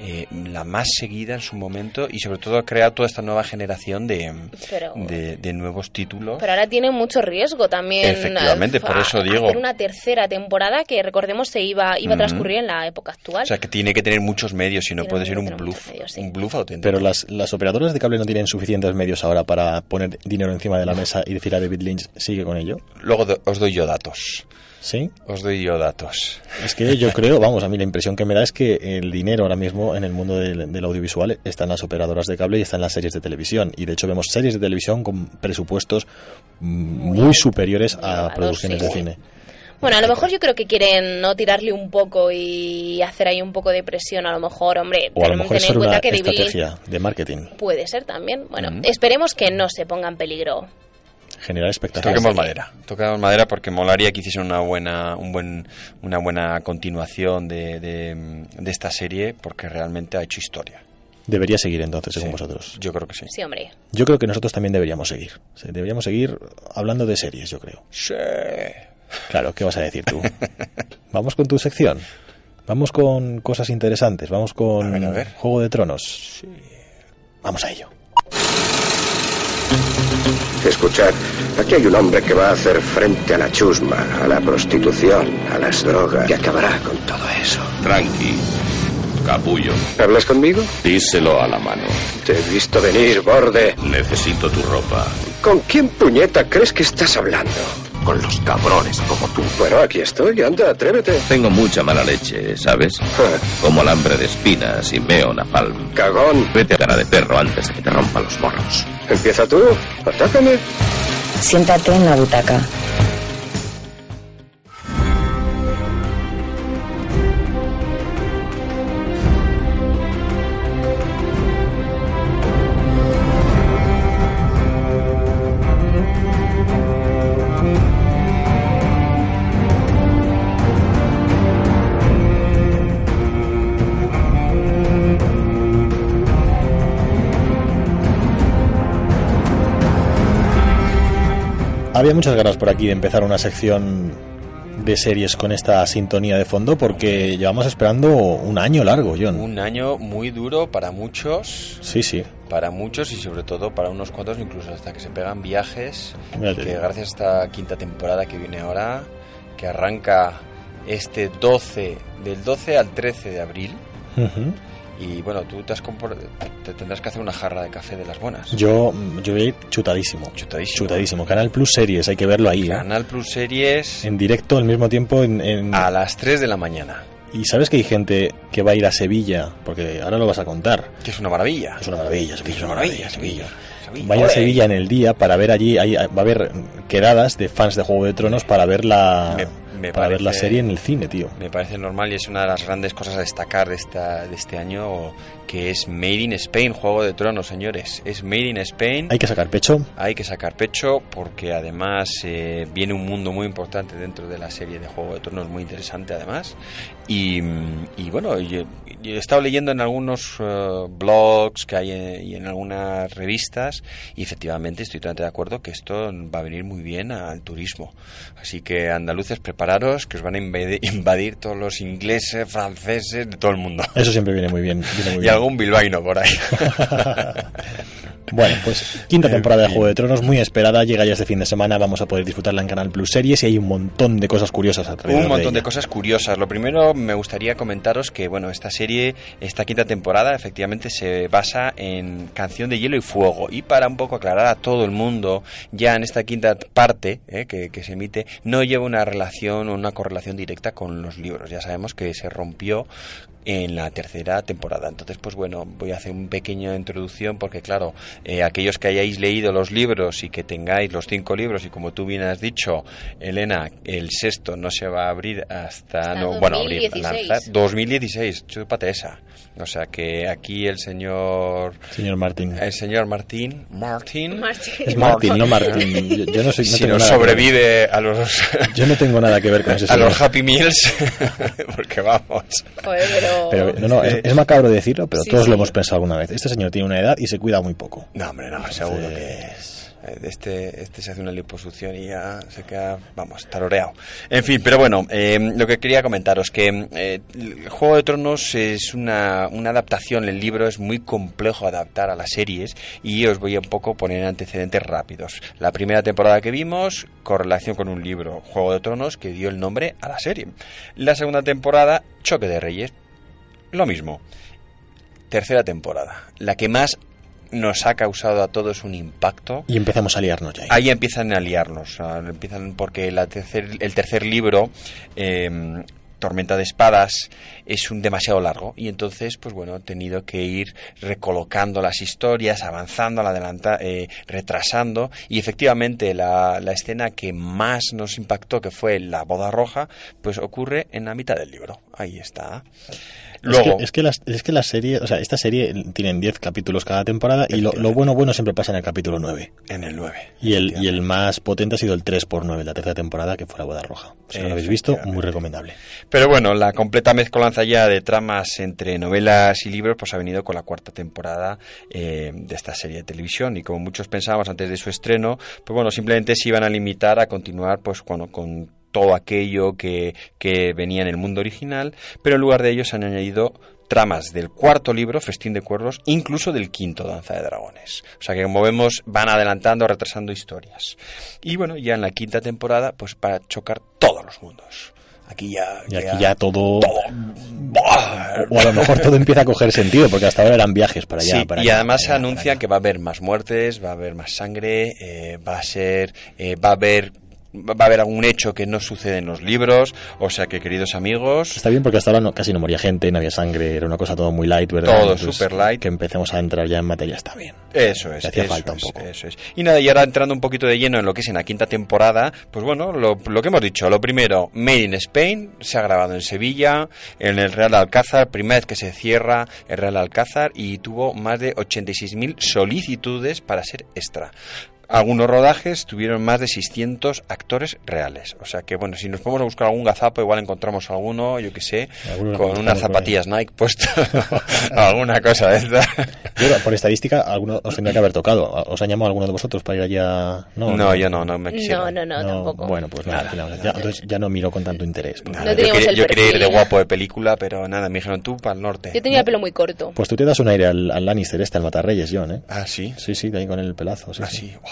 [SPEAKER 15] eh, la más seguida en su momento y sobre todo ha creado toda esta nueva generación de,
[SPEAKER 8] Pero-
[SPEAKER 15] de, de nuevos títulos.
[SPEAKER 8] Pero ahora tiene mucho riesgo también.
[SPEAKER 15] Efectivamente, por
[SPEAKER 8] a-
[SPEAKER 15] eso digo.
[SPEAKER 8] Hacer una tercera temporada que recordemos se iba, iba a transcurrir en la época actual.
[SPEAKER 15] O sea que tiene que tener muchos medios, si no puede ser un bluff,
[SPEAKER 8] medios, sí.
[SPEAKER 15] un bluff auténtico.
[SPEAKER 1] Pero las, las operadoras de cable no tienen suficientes medios ahora para poner dinero encima de la mesa y decir a David Lynch, sigue con ello.
[SPEAKER 15] Luego os doy yo datos.
[SPEAKER 1] ¿Sí?
[SPEAKER 15] Os doy yo datos.
[SPEAKER 1] Es que yo (laughs) creo, vamos, a mí la impresión que me da es que el dinero ahora mismo en el mundo del, del audiovisual está en las operadoras de cable y está en las series de televisión. Y de hecho vemos series de televisión con presupuestos mm, muy, superiores a
[SPEAKER 8] elevados,
[SPEAKER 1] producciones
[SPEAKER 8] sí,
[SPEAKER 1] de
[SPEAKER 8] sí.
[SPEAKER 1] cine.
[SPEAKER 8] Bueno, a lo mejor yo creo que quieren no tirarle un poco y hacer ahí un poco de presión. A lo mejor, hombre,
[SPEAKER 1] O a lo mejor es
[SPEAKER 8] ten en
[SPEAKER 1] solo una
[SPEAKER 8] cuenta que
[SPEAKER 1] estrategia de marketing,
[SPEAKER 8] puede ser también. Bueno,
[SPEAKER 15] Ujú.
[SPEAKER 8] esperemos que no se ponga en peligro.
[SPEAKER 1] Generar expectativas.
[SPEAKER 15] Toquemos madera, toquemos madera porque molaría que hiciesen una buena, un buen, una buena continuación de, de, de esta serie porque realmente ha hecho historia.
[SPEAKER 1] Debería seguir entonces, según vosotros.
[SPEAKER 15] Yo creo que sí.
[SPEAKER 8] Sí, hombre.
[SPEAKER 1] Yo creo que nosotros también deberíamos seguir. Sí, Deberíamos seguir hablando de series, yo creo.
[SPEAKER 15] Sí.
[SPEAKER 1] Claro, ¿qué vas a decir tú? (laughs) Vamos con tu sección. Vamos con cosas interesantes. Vamos con Juego de Tronos. Vamos a ello.
[SPEAKER 2] Escuchad, aquí hay un hombre que va a hacer frente a la chusma, a la prostitución, a las drogas, que acabará con todo eso.
[SPEAKER 21] Tranqui, capullo.
[SPEAKER 2] ¿Hablas conmigo?
[SPEAKER 21] Díselo a la mano.
[SPEAKER 2] Te he visto venir, borde.
[SPEAKER 21] Necesito tu ropa.
[SPEAKER 2] ¿Con quién puñeta crees que estás hablando?
[SPEAKER 21] Con los cabrones como tú.
[SPEAKER 2] Bueno, aquí estoy, anda, atrévete.
[SPEAKER 21] Tengo mucha mala leche, ¿sabes? Como alambre de espinas y meo napalm.
[SPEAKER 2] Cagón.
[SPEAKER 21] Vete a cara de perro antes de que te rompa los morros.
[SPEAKER 2] Empieza tú, atácame.
[SPEAKER 4] Siéntate en la butaca.
[SPEAKER 1] Había muchas ganas por aquí de empezar una sección de series con esta sintonía de fondo porque llevamos esperando un año largo, John.
[SPEAKER 15] Un año muy duro para muchos.
[SPEAKER 1] Sí, sí.
[SPEAKER 15] Para muchos y sobre todo para unos cuantos, incluso hasta que se pegan viajes. Que gracias a esta quinta temporada que viene ahora, que arranca este 12, del 12 al 13 de abril.
[SPEAKER 1] Ujú.
[SPEAKER 15] Y bueno, tú te, has te tendrás que hacer una jarra de café de las buenas.
[SPEAKER 1] Yo, yo voy a ir chutadísimo.
[SPEAKER 15] Chutadísimo.
[SPEAKER 1] Chutadísimo. Canal Plus Series, hay que verlo ahí. ¿eh?
[SPEAKER 15] Canal Plus Series
[SPEAKER 1] En directo al mismo tiempo en, en-
[SPEAKER 15] a las 3 de la mañana.
[SPEAKER 1] Y sabes que hay gente que va a ir a Sevilla, porque ahora lo vas a contar.
[SPEAKER 15] Que es una maravilla.
[SPEAKER 1] Es una maravilla, Sevilla, es una maravilla, Sevilla.
[SPEAKER 15] Sevilla.
[SPEAKER 1] Va a. Sevilla en el día para ver allí, hay- va a haber quedadas de fans de Juego de Tronos para ver la,
[SPEAKER 15] Me- me
[SPEAKER 1] para ver la
[SPEAKER 15] parece-
[SPEAKER 1] serie en el cine, tío.
[SPEAKER 15] Me parece normal y es una de las grandes cosas a destacar de, esta, de este año, que es Made in Spain, Juego de Tronos, señores. Es Made in Spain.
[SPEAKER 1] Hay que sacar pecho.
[SPEAKER 15] Hay que sacar pecho porque además eh, viene un mundo muy importante dentro de la serie de Juego de Tronos, muy interesante además. Y, y bueno, yo, yo he estado leyendo en algunos eh, blogs que hay en- y en algunas revistas y efectivamente estoy totalmente de acuerdo que esto va a venir muy bien al turismo. Así que andaluces, prepararos que os van a invade- (laughs) invadir todos los ingleses, franceses, de todo el mundo.
[SPEAKER 1] Eso siempre viene muy bien. viene muy (laughs)
[SPEAKER 15] Y
[SPEAKER 1] bien.
[SPEAKER 15] algún bilbaíno por ahí. (laughs)
[SPEAKER 1] Bueno, pues (laughs) quinta temporada de Juego de Tronos, muy esperada, llega ya este fin de semana, vamos a poder disfrutarla en Canal Plus Series y hay un montón de cosas curiosas alrededor
[SPEAKER 15] Un montón
[SPEAKER 1] de
[SPEAKER 15] de cosas curiosas. Lo primero, me gustaría comentaros que, bueno, esta serie, esta quinta temporada, efectivamente se basa en Canción de Hielo y Fuego. Y para un poco aclarar a todo el mundo, ya en esta quinta parte eh, que, que se emite, no lleva una relación o una correlación directa con los libros. Ya sabemos que se rompió en la tercera temporada. Entonces, pues bueno, voy a hacer un pequeño introducción porque, claro, eh, aquellos que hayáis leído los libros y que tengáis los cinco libros y como tú bien has dicho, Elena, el sexto no se va a abrir hasta,
[SPEAKER 8] Hasta
[SPEAKER 15] no, bueno, abrir,
[SPEAKER 8] 2016.
[SPEAKER 15] lanzar 2016, chúpate esa. O sea que aquí el señor
[SPEAKER 1] Señor Martín.
[SPEAKER 15] el señor Martín, Martín,
[SPEAKER 8] Martín.
[SPEAKER 1] Es Martín, no Martín. Yo, yo no soy, no
[SPEAKER 15] si
[SPEAKER 1] ver.
[SPEAKER 15] sobrevive a los
[SPEAKER 1] Yo no tengo nada que ver con (laughs) ese
[SPEAKER 15] a
[SPEAKER 1] señor.
[SPEAKER 15] los Happy Meals, (laughs) porque vamos.
[SPEAKER 8] Joder, pero...
[SPEAKER 1] Pero, no, no, es, es macabro decirlo, pero
[SPEAKER 8] Sí,
[SPEAKER 1] todos
[SPEAKER 8] sí.
[SPEAKER 1] lo hemos pensado alguna vez. Este señor tiene una edad y se cuida muy poco.
[SPEAKER 15] No, hombre, no, seguro que es. Este, este se hace una liposucción y ya se queda, vamos, taroreado. En fin, pero bueno, eh, lo que quería comentaros, que eh, Juego de Tronos es una, una adaptación, el libro es muy complejo adaptar a las series y os voy a un poco poner antecedentes rápidos. La primera temporada que vimos, correlación con un libro, Juego de Tronos, que dio el nombre a la serie. La segunda temporada, Choque de Reyes, lo mismo. Tercera temporada, la que más nos ha causado a todos un impacto.
[SPEAKER 1] Y empezamos a liarnos ya.
[SPEAKER 15] Ahí empiezan a liarnos, empiezan porque la tercer, el tercer libro, eh, Tormenta de Espadas, es un demasiado largo y entonces, pues bueno, he tenido que ir recolocando las historias, avanzando, adelanta, eh, retrasando y efectivamente la, la escena que más nos impactó, que fue la boda roja, pues ocurre en la mitad del libro. Ahí está. Luego,
[SPEAKER 1] Es que, es que, las- es que la serie, o sea, esta serie tienen 10 capítulos cada temporada y lo, lo bueno bueno siempre pasa en el capítulo 9.
[SPEAKER 15] en el 9.
[SPEAKER 1] Y el, y el más potente ha sido el 3 por 9 la tercera temporada, que fue la boda roja. Si no lo habéis visto, muy recomendable.
[SPEAKER 15] Pero bueno, la completa mezcolanza ya de tramas entre novelas y libros pues ha venido con la cuarta temporada eh, de esta serie de televisión y como muchos pensábamos antes de su estreno, pues bueno, simplemente se iban a limitar a continuar pues bueno, con todo aquello que, que venía en el mundo original, pero en lugar de ello se han añadido tramas del cuarto libro, Festín de Cuervos, incluso del quinto, Danza de Dragones. O sea que como vemos van adelantando, retrasando historias. Y bueno, ya en la quinta temporada, pues para chocar todos los mundos. Aquí ya...
[SPEAKER 1] Y aquí ya todo... O a lo mejor todo empieza a coger sentido, porque hasta ahora eran viajes para allá.
[SPEAKER 15] Sí,
[SPEAKER 1] para
[SPEAKER 15] y
[SPEAKER 1] allá,
[SPEAKER 15] además se
[SPEAKER 1] allá,
[SPEAKER 15] anuncia que va a haber más muertes, va a haber más sangre, eh, va a ser, eh, va a haber va a haber algún hecho que no sucede en los libros, o sea que queridos amigos,
[SPEAKER 1] Está bien porque hasta ahora no- casi no moría gente, no había sangre, era una cosa todo muy light, ¿verdad?
[SPEAKER 15] Todo
[SPEAKER 1] Entonces,
[SPEAKER 15] super light.
[SPEAKER 1] Que empecemos a entrar ya en materia está bien.
[SPEAKER 15] Eso es.
[SPEAKER 1] Hacía
[SPEAKER 15] eso
[SPEAKER 1] falta un
[SPEAKER 15] es,
[SPEAKER 1] poco.
[SPEAKER 15] Eso es. Y nada, y ahora entrando un poquito de lleno en lo que es en la quinta temporada, pues bueno, lo, lo que hemos dicho, lo primero, Made in Spain, se ha grabado en Sevilla, en el Real Alcázar, primera vez que se cierra el Real Alcázar y tuvo más de 86.000 solicitudes para ser extra. Algunos rodajes tuvieron más de 600 actores reales. O sea que, bueno, si nos ponemos a buscar algún gazapo, igual encontramos alguno, yo que sé,
[SPEAKER 1] Alguno
[SPEAKER 15] con unas zapatillas Nike puestas, (laughs) alguna cosa de esta.
[SPEAKER 1] Yo, por estadística, alguno os tendría que haber tocado. ¿Os han llamado alguno de vosotros para ir allá? No,
[SPEAKER 15] No, yo no, no me
[SPEAKER 8] No, no, no, tampoco.
[SPEAKER 1] Bueno, pues nada, nada, ya, entonces ya no miro con tanto interés.
[SPEAKER 8] No
[SPEAKER 15] yo
[SPEAKER 8] teníamos
[SPEAKER 15] quería, yo quería ir de guapo de película, pero nada, me dijeron tú para el norte.
[SPEAKER 8] Yo tenía el pelo muy corto.
[SPEAKER 1] Pues tú te das un aire al, al Lannister este, al Matarreyes, John, ¿eh?
[SPEAKER 15] Ah, sí.
[SPEAKER 1] Sí, sí, de ahí con el pelazo. Sí,
[SPEAKER 15] Ah,
[SPEAKER 1] sí.
[SPEAKER 15] sí.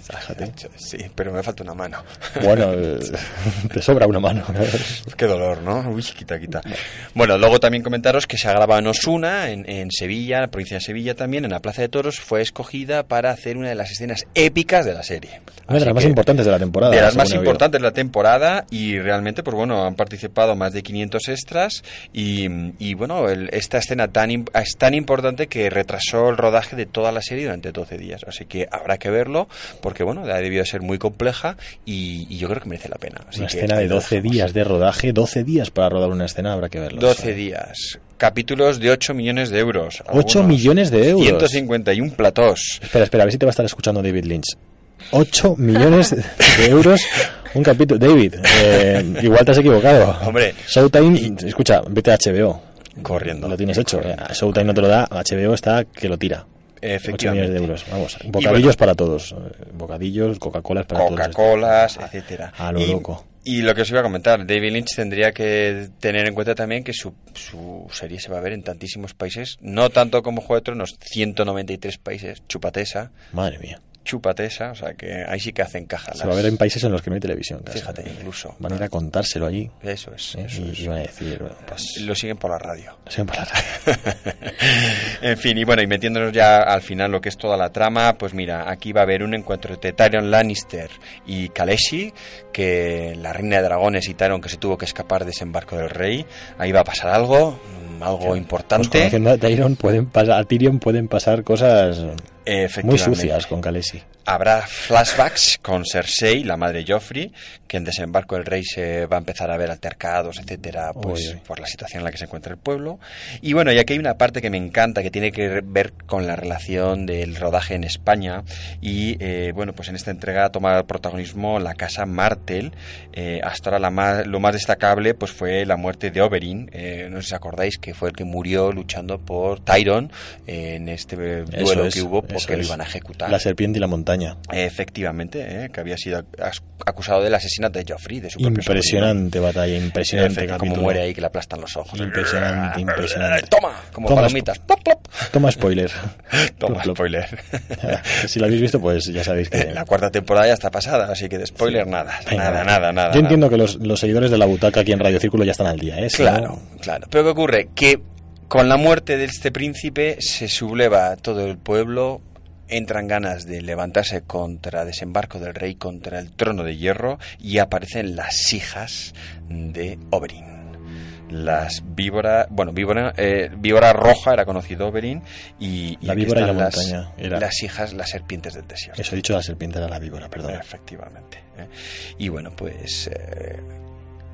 [SPEAKER 15] Fíjate. Sí, pero me falta una mano.
[SPEAKER 1] Bueno, eh, (laughs) te sobra una mano.
[SPEAKER 15] Qué dolor, ¿no? Uy, quita, quita. Bueno, luego también comentaros que se ha grabado en Osuna, en, en Sevilla, en la provincia de Sevilla también, en la Plaza de Toros, fue escogida para hacer una de las escenas épicas de la serie.
[SPEAKER 1] Una de las más importantes de la temporada.
[SPEAKER 15] de las más importantes de la temporada y realmente, pues bueno, han participado más de 500 extras y, y, bueno, el- esta escena tan es tan importante que retrasó el rodaje de toda la serie durante 12 días. Así que habrá que verlo porque, bueno, ha debido ser muy compleja y, y yo creo que merece la pena. Así
[SPEAKER 1] Una
[SPEAKER 15] que
[SPEAKER 1] escena de
[SPEAKER 15] ahí lo
[SPEAKER 1] 12 días de rodaje, 12 días para rodar una escena, habrá que verlo.
[SPEAKER 15] 12 días. Capítulos de 8 millones de euros.
[SPEAKER 1] 8
[SPEAKER 15] algunos.
[SPEAKER 1] millones de euros.
[SPEAKER 15] 151 platós.
[SPEAKER 1] Espera, espera, a ver si te va a estar escuchando David Lynch. 8 millones de euros un capítulo. David, eh, igual te has equivocado.
[SPEAKER 15] Hombre.
[SPEAKER 1] Showtime, escucha, vete a HBO.
[SPEAKER 15] Corriendo.
[SPEAKER 1] Lo tienes hecho. eh. Showtime no te lo da, HBO está que lo tira. 8
[SPEAKER 15] Efectivamente.
[SPEAKER 1] millones de euros. Vamos, bocadillos
[SPEAKER 15] bueno.
[SPEAKER 1] para todos. eh, Bocadillos, Coca-Colas para todos.
[SPEAKER 15] Coca-Colas, etcétera.
[SPEAKER 1] A lo
[SPEAKER 15] y,
[SPEAKER 1] loco.
[SPEAKER 15] y lo que os iba a comentar, David Lynch tendría que tener en cuenta también que su, su serie se va a ver en tantísimos países, no tanto como Juego de Tronos, 193 países, chupatesa,
[SPEAKER 1] Madre mía.
[SPEAKER 15] Chupatesa, o sea que ahí sí que hacen caja.
[SPEAKER 1] Se va a ver en países en los que no hay televisión. casi.
[SPEAKER 15] Fíjate, incluso.
[SPEAKER 1] Van a ir a contárselo allí.
[SPEAKER 15] Eso es,
[SPEAKER 1] ¿eh?
[SPEAKER 15] eso
[SPEAKER 1] y,
[SPEAKER 15] es.
[SPEAKER 1] y van a decir, bueno, pues.
[SPEAKER 15] Lo siguen por la radio.
[SPEAKER 1] lo siguen por la radio. (laughs)
[SPEAKER 15] en fin, y bueno, y metiéndonos ya al final lo que es toda la trama, pues mira, aquí va a haber un encuentro entre Tyrion Lannister y Khaleesi, que la reina de dragones y Tyrion que se tuvo que escapar de desembarco del rey, ahí va a pasar algo, algo
[SPEAKER 1] Pues
[SPEAKER 15] importante.
[SPEAKER 1] conociendo a Tyrion pueden pasar, a Tyrion pueden pasar cosas muy sucias con Khaleesi.
[SPEAKER 15] Habrá flashbacks con Cersei, la madre Joffrey, que en desembarco del rey se va a empezar a ver altercados, etcétera, pues
[SPEAKER 1] Uy,
[SPEAKER 15] por la situación en la que se encuentra el pueblo. Y bueno, y aquí hay una parte que me encanta que tiene que ver con la relación del rodaje en España y eh, bueno, pues en esta entrega toma el protagonismo la casa Martel. Eh, hasta ahora la más, lo más destacable pues fue la muerte de Oberyn. Eh, no sé si os acordáis que fue el que murió luchando por Tyron en este duelo
[SPEAKER 1] es,
[SPEAKER 15] que hubo porque lo iban a ejecutar.
[SPEAKER 1] La serpiente y la montaña.
[SPEAKER 15] Efectivamente, ¿eh? que había sido ac- acusado del asesinato de Joffrey, de su propio
[SPEAKER 1] Impresionante batalla,
[SPEAKER 15] sobrino.
[SPEAKER 1] impresionante.
[SPEAKER 15] Como muere ahí, que le aplastan los ojos.
[SPEAKER 1] Impresionante, (laughs) impresionante.
[SPEAKER 15] Toma, como
[SPEAKER 1] Toma,
[SPEAKER 15] palomitas. Plop, plop.
[SPEAKER 1] Toma spoiler. (laughs)
[SPEAKER 15] Toma,
[SPEAKER 1] Plop,
[SPEAKER 15] spoiler. (laughs)
[SPEAKER 1] si lo habéis visto, pues ya sabéis que.
[SPEAKER 15] La cuarta temporada ya está pasada, así que de spoiler nada,
[SPEAKER 1] Venga,
[SPEAKER 15] nada, nada, nada.
[SPEAKER 1] Yo
[SPEAKER 15] nada.
[SPEAKER 1] entiendo que los, los seguidores de la butaca aquí en Radio Círculo ya están al día, ¿eh? Si
[SPEAKER 15] Claro,
[SPEAKER 1] no-
[SPEAKER 15] claro. Pero ¿qué ocurre? Que con la muerte de este príncipe se subleva todo el pueblo, entran ganas de levantarse contra desembarco del rey, contra el trono de hierro, y aparecen las hijas de Oberyn. Las víbora, bueno, víbora, eh, víbora roja era conocido Oberyn, y, y
[SPEAKER 1] La víbora y
[SPEAKER 15] están
[SPEAKER 1] la
[SPEAKER 15] las,
[SPEAKER 1] montaña era-
[SPEAKER 15] las hijas, las serpientes del desierto.
[SPEAKER 1] Eso he dicho la serpiente era la víbora, perdón.
[SPEAKER 15] Efectivamente. ¿eh? Y bueno, pues eh,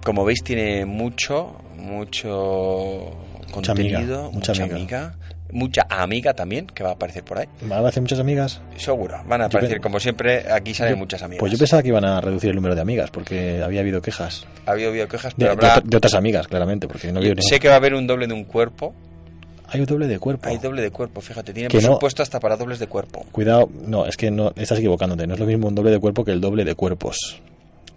[SPEAKER 15] como veis tiene mucho, mucho
[SPEAKER 1] Mucha amiga,
[SPEAKER 15] contenido,
[SPEAKER 1] mucha
[SPEAKER 15] mucha,
[SPEAKER 1] amiga.
[SPEAKER 15] amiga. mucha amiga también que va a aparecer por ahí.
[SPEAKER 1] ¿Van a hacer muchas amigas?
[SPEAKER 15] Seguro, van a aparecer como siempre, aquí salen
[SPEAKER 1] Yo-
[SPEAKER 15] muchas amigas.
[SPEAKER 1] Pues yo pensaba que iban a reducir el número de amigas, porque había habido quejas.
[SPEAKER 15] Ha habido, quejas,
[SPEAKER 1] De,
[SPEAKER 15] pero
[SPEAKER 1] de
[SPEAKER 15] habrá...
[SPEAKER 1] otra- de otras amigas, claramente, porque no había
[SPEAKER 15] sé que va a haber un doble de un cuerpo.
[SPEAKER 1] Hay un doble de cuerpo.
[SPEAKER 15] Hay doble de cuerpo, fíjate, tiene
[SPEAKER 1] Que no-
[SPEAKER 15] presupuesto hasta para dobles de cuerpo.
[SPEAKER 1] Cuidado, no, es que no estás equivocándote. No es lo mismo un doble de cuerpo que el doble de cuerpos.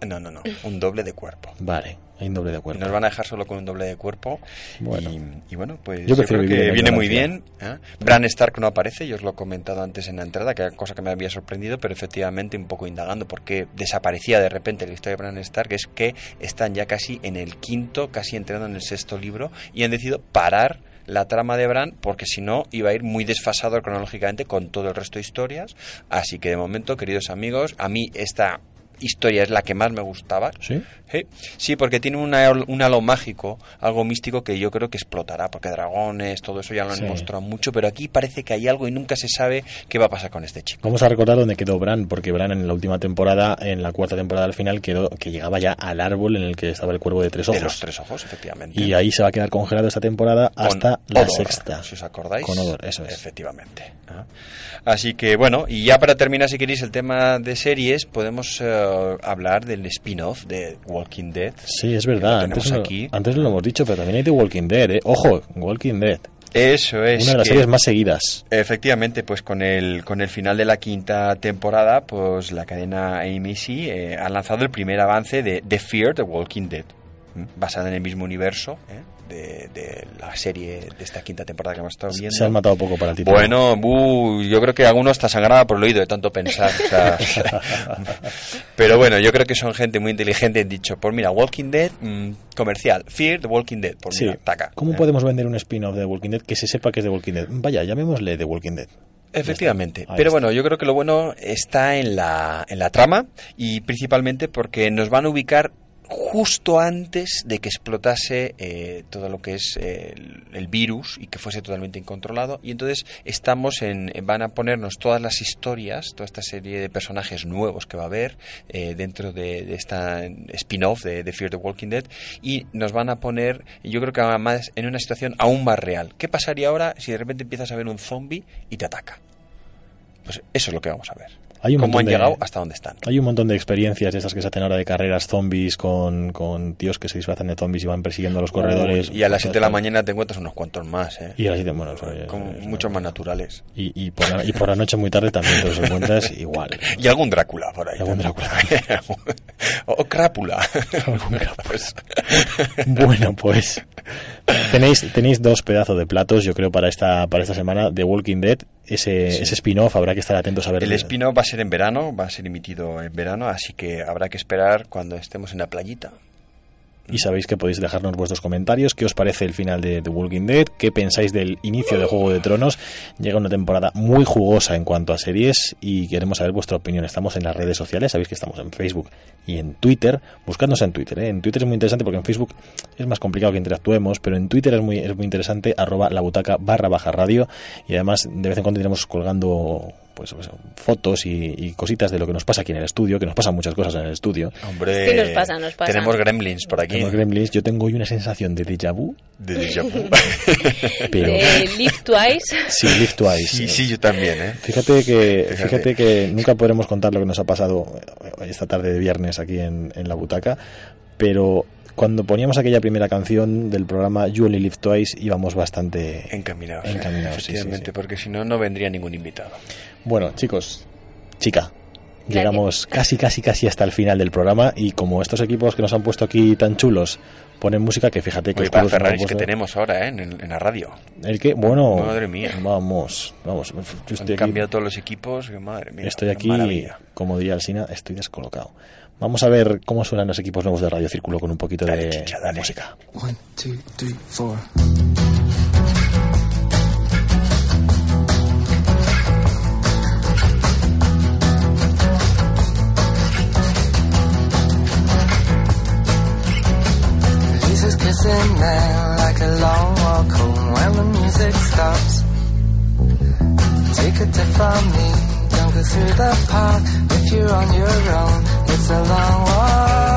[SPEAKER 15] No, no, no, un doble de cuerpo.
[SPEAKER 1] Vale, hay un doble de cuerpo.
[SPEAKER 15] Nos van a dejar solo con un doble de cuerpo.
[SPEAKER 1] Bueno.
[SPEAKER 15] Y, y bueno, pues
[SPEAKER 1] Yo
[SPEAKER 15] creo que viene muy bien. ¿eh? Bran Stark no aparece, yo os lo he comentado antes en la entrada, que era cosa que me había sorprendido, pero efectivamente un poco indagando porque desaparecía de repente la historia de Bran Stark, es que están ya casi en el quinto, casi entrando en el sexto libro, y han decidido parar la trama de Bran porque si no iba a ir muy desfasado cronológicamente con todo el resto de historias. Así que de momento, queridos amigos, a mí esta historia es la que más me gustaba.
[SPEAKER 1] ¿Sí?
[SPEAKER 15] Sí, sí, porque tiene una- un halo mágico, algo místico que yo creo que explotará, porque dragones, todo eso ya lo han
[SPEAKER 1] Sí.
[SPEAKER 15] mostrado mucho, pero aquí parece que hay algo y nunca se sabe qué va a pasar con este chico.
[SPEAKER 1] Vamos a recordar dónde quedó Bran, porque Bran en la última temporada, en la cuarta temporada al final, quedó que llegaba ya al árbol en el que estaba el cuervo de tres ojos.
[SPEAKER 15] De los tres ojos, efectivamente.
[SPEAKER 1] Y ahí se va a quedar congelado esta temporada
[SPEAKER 15] Con
[SPEAKER 1] hasta la
[SPEAKER 15] Odor,
[SPEAKER 1] sexta.
[SPEAKER 15] Si os acordáis.
[SPEAKER 1] Con Odor, eso es.
[SPEAKER 15] Efectivamente. Así que bueno, y ya para terminar, si queréis, el tema de series, podemos hablar del spin-off de Walking Dead.
[SPEAKER 1] Sí, es verdad. Antes, no-
[SPEAKER 15] aquí.
[SPEAKER 1] antes lo hemos dicho, pero también hay The Walking Dead, ¿eh? Ojo, Walking Dead.
[SPEAKER 15] Eso es.
[SPEAKER 1] Una de las
[SPEAKER 15] que-
[SPEAKER 1] series más seguidas.
[SPEAKER 15] Efectivamente, pues con el, con el final de la quinta temporada, pues la cadena AMC eh, ha lanzado el primer avance de The Fear The Walking Dead, basada en el mismo universo ¿eh? De, de la serie de esta quinta temporada que hemos estado viendo.
[SPEAKER 1] Se han matado poco para el título.
[SPEAKER 15] Bueno, bu, yo creo que algunos hasta sangraba por el oído de tanto pensar. o sea, (laughs) pero bueno, yo creo que son gente muy inteligente. Han dicho, pues mira, Walking Dead, mm, comercial. Fear The Walking Dead. Pues
[SPEAKER 1] Sí.
[SPEAKER 15] mira, taca.
[SPEAKER 1] ¿Cómo
[SPEAKER 15] ¿eh?
[SPEAKER 1] podemos vender un spin-off de The Walking Dead que se sepa que es The Walking Dead? Vaya, llamémosle The Walking Dead.
[SPEAKER 15] Efectivamente, pero
[SPEAKER 1] está.
[SPEAKER 15] bueno, yo creo que lo bueno está en la, en la trama y principalmente porque nos van a ubicar justo antes de que explotase eh, todo lo que es eh, el, virus y que fuese totalmente incontrolado. Y entonces estamos en van a ponernos todas las historias toda esta serie de personajes nuevos que va a haber eh, dentro de, esta spin-off de, Fear the Walking Dead. Y nos van a poner yo creo que además en una situación aún más real. ¿qué pasaría ahora si de repente empiezas a ver un zombie y te ataca? pues eso es lo que vamos a ver
[SPEAKER 1] Hay un
[SPEAKER 15] cómo han
[SPEAKER 1] de-
[SPEAKER 15] llegado hasta dónde están
[SPEAKER 1] Hay un montón de experiencias de estas que se hacen ahora de carreras zombies con, con tíos que se disfrazan de zombies y van persiguiendo a los corredores.
[SPEAKER 15] Uy, y a las 7 de la mañana te encuentras unos cuantos más, ¿eh?
[SPEAKER 1] Y a las siete, bueno, eso-
[SPEAKER 15] muchos más naturales.
[SPEAKER 1] Y, y, por la, y por la noche muy tarde también te los encuentras (laughs) igual.
[SPEAKER 15] Y algún Drácula por ahí.
[SPEAKER 1] Y algún
[SPEAKER 15] también. (laughs) o Crápula. (laughs) Pues,
[SPEAKER 1] Bueno, pues tenéis, tenéis dos pedazos de platos, yo creo, para esta, para esta semana de Walking Dead. Ese,
[SPEAKER 15] Sí.
[SPEAKER 1] ese spin-off habrá que estar atentos a ver.
[SPEAKER 15] el spin-off va a ser en verano, va a ser emitido en verano, así que habrá que esperar cuando estemos en la playita.
[SPEAKER 1] Y sabéis que podéis dejarnos vuestros comentarios. ¿Qué os parece el final de The Walking Dead? ¿Qué pensáis del inicio de Juego de Tronos? Llega una temporada muy jugosa en cuanto a series y queremos saber vuestra opinión. Estamos en las redes sociales, sabéis que estamos en Facebook y en Twitter. Buscadnos en Twitter. ¿eh? En Twitter es muy interesante porque en Facebook es más complicado que interactuemos, pero en Twitter es muy, es muy interesante. Arroba la butaca barra baja radio. Y además de vez en cuando iremos colgando pues, pues, fotos y, y cositas de lo que nos pasa aquí en el estudio, que nos pasan muchas cosas en el estudio.
[SPEAKER 15] Hombre,
[SPEAKER 8] Sí, nos pasa, nos pasa.
[SPEAKER 15] tenemos gremlins por aquí.
[SPEAKER 1] Tenemos gremlins. Yo tengo hoy una sensación de déjà vu.
[SPEAKER 15] De déjà vu. (laughs)
[SPEAKER 1] Pero-
[SPEAKER 8] De Live Twice.
[SPEAKER 1] Sí, Live Twice.
[SPEAKER 15] Sí, sí, yo también, ¿eh?
[SPEAKER 1] Fíjate que,
[SPEAKER 15] Fíjate.
[SPEAKER 1] fíjate que nunca podremos contar lo que nos ha pasado esta tarde de viernes aquí en, en la butaca, pero cuando poníamos aquella primera canción del programa You Only Live Twice íbamos bastante
[SPEAKER 15] Encaminados. ¿eh?
[SPEAKER 1] encaminados, sí, sí,
[SPEAKER 15] Efectivamente,
[SPEAKER 1] sí.
[SPEAKER 15] porque si no, no vendría ningún invitado.
[SPEAKER 1] Bueno, chicos, chica, llegamos casi, casi, casi hasta el final del programa y como estos equipos que nos han puesto aquí tan chulos ponen música que fíjate que
[SPEAKER 15] Oye, para Ferraris que tenemos ahora, ¿eh? En, el- en la radio.
[SPEAKER 1] El que, bueno,
[SPEAKER 15] Madre mía.
[SPEAKER 1] vamos, vamos, yo
[SPEAKER 15] Han
[SPEAKER 1] aquí-
[SPEAKER 15] cambiado todos los equipos, que madre mía.
[SPEAKER 1] Estoy aquí,
[SPEAKER 15] maravilla.
[SPEAKER 1] como diría Alsina, estoy descolocado. Vamos a ver cómo suenan los equipos nuevos de Radio Círculo con un poquito de, de música.
[SPEAKER 22] One, two, three, four. Faces kissing now like a long walk home when the music stops. Take a tip from me, don't go through the park if you're on your own. It's a long walk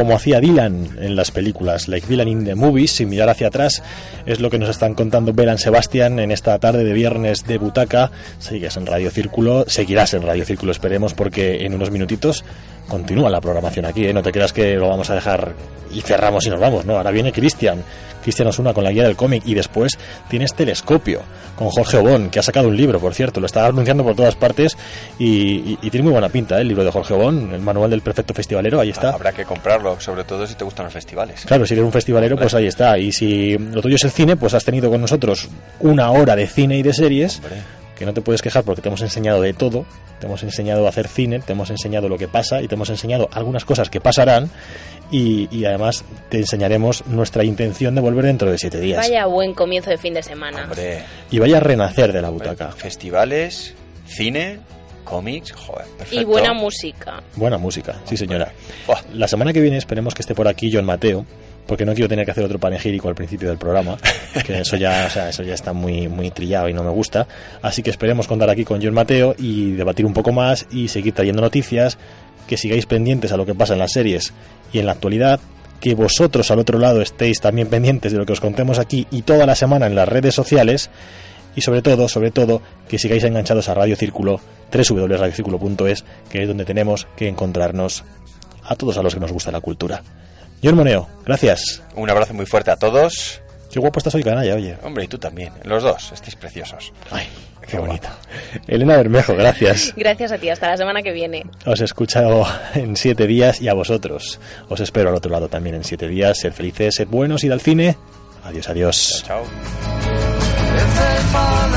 [SPEAKER 1] Como hacía Dylan en las películas, like Dylan in the movies, sin mirar hacia atrás, es lo que nos están contando Belan Sebastián en esta tarde de viernes de butaca. Sigues en Radio Círculo, seguirás en Radio Círculo, esperemos, porque en unos minutitos continúa la programación aquí, ¿eh? no te creas que lo vamos a dejar y cerramos y nos vamos, ¿no? Ahora viene Cristian, Cristian Osuna con la guía del cómic y después tienes Telescopio con Jorge Obón, que ha sacado un libro, por cierto, lo está anunciando por todas partes y, y- y tiene muy buena pinta, ¿eh? el libro de Jorge Obón, el manual del perfecto festivalero, ahí está.
[SPEAKER 15] Habrá que comprarlo, sobre todo si te gustan los festivales.
[SPEAKER 1] Claro, si eres un festivalero, pues ahí está. Y si lo tuyo es el cine, pues has tenido con nosotros una hora de cine y de series, que no te puedes quejar porque te hemos enseñado de todo. Te hemos enseñado a hacer cine, te hemos enseñado lo que pasa y te hemos enseñado algunas cosas que pasarán. Y, y además te enseñaremos nuestra intención de volver dentro de siete días.
[SPEAKER 8] Vaya buen comienzo de fin de semana.
[SPEAKER 1] Y vaya a renacer de la butaca.
[SPEAKER 15] Festivales, cine, cómics, joder, perfecto.
[SPEAKER 8] Y buena música.
[SPEAKER 1] Buena música, sí señora. La semana que viene esperemos que esté por aquí John Mateo, porque no quiero tener que hacer otro panegírico al principio del programa, (laughs) que eso ya, o sea, eso ya está muy, muy trillado y no me gusta. Así que esperemos contar aquí con John Mateo y debatir un poco más y seguir trayendo noticias, que sigáis pendientes a lo que pasa en las series y en la actualidad, que vosotros al otro lado estéis también pendientes de lo que os contemos aquí y toda la semana en las redes sociales y sobre todo, sobre todo, que sigáis enganchados a Radio Círculo, www.radiocírculo.es, que es donde tenemos que encontrarnos a todos a los que nos gusta la cultura. John Moneo, gracias.
[SPEAKER 15] Un abrazo muy fuerte a todos.
[SPEAKER 1] Qué guapo estás hoy, canalla, oye.
[SPEAKER 15] Hombre, y tú también. Los dos, estáis preciosos.
[SPEAKER 1] Ay, qué bonito. Elena Bermejo, gracias. (laughs)
[SPEAKER 8] Gracias a ti, hasta la semana que viene.
[SPEAKER 1] Os he escuchado en siete días y a vosotros. Os espero al otro lado también en siete días. Sed felices, sed buenos, id al cine. Adiós, adiós.
[SPEAKER 15] Chao.
[SPEAKER 22] Fall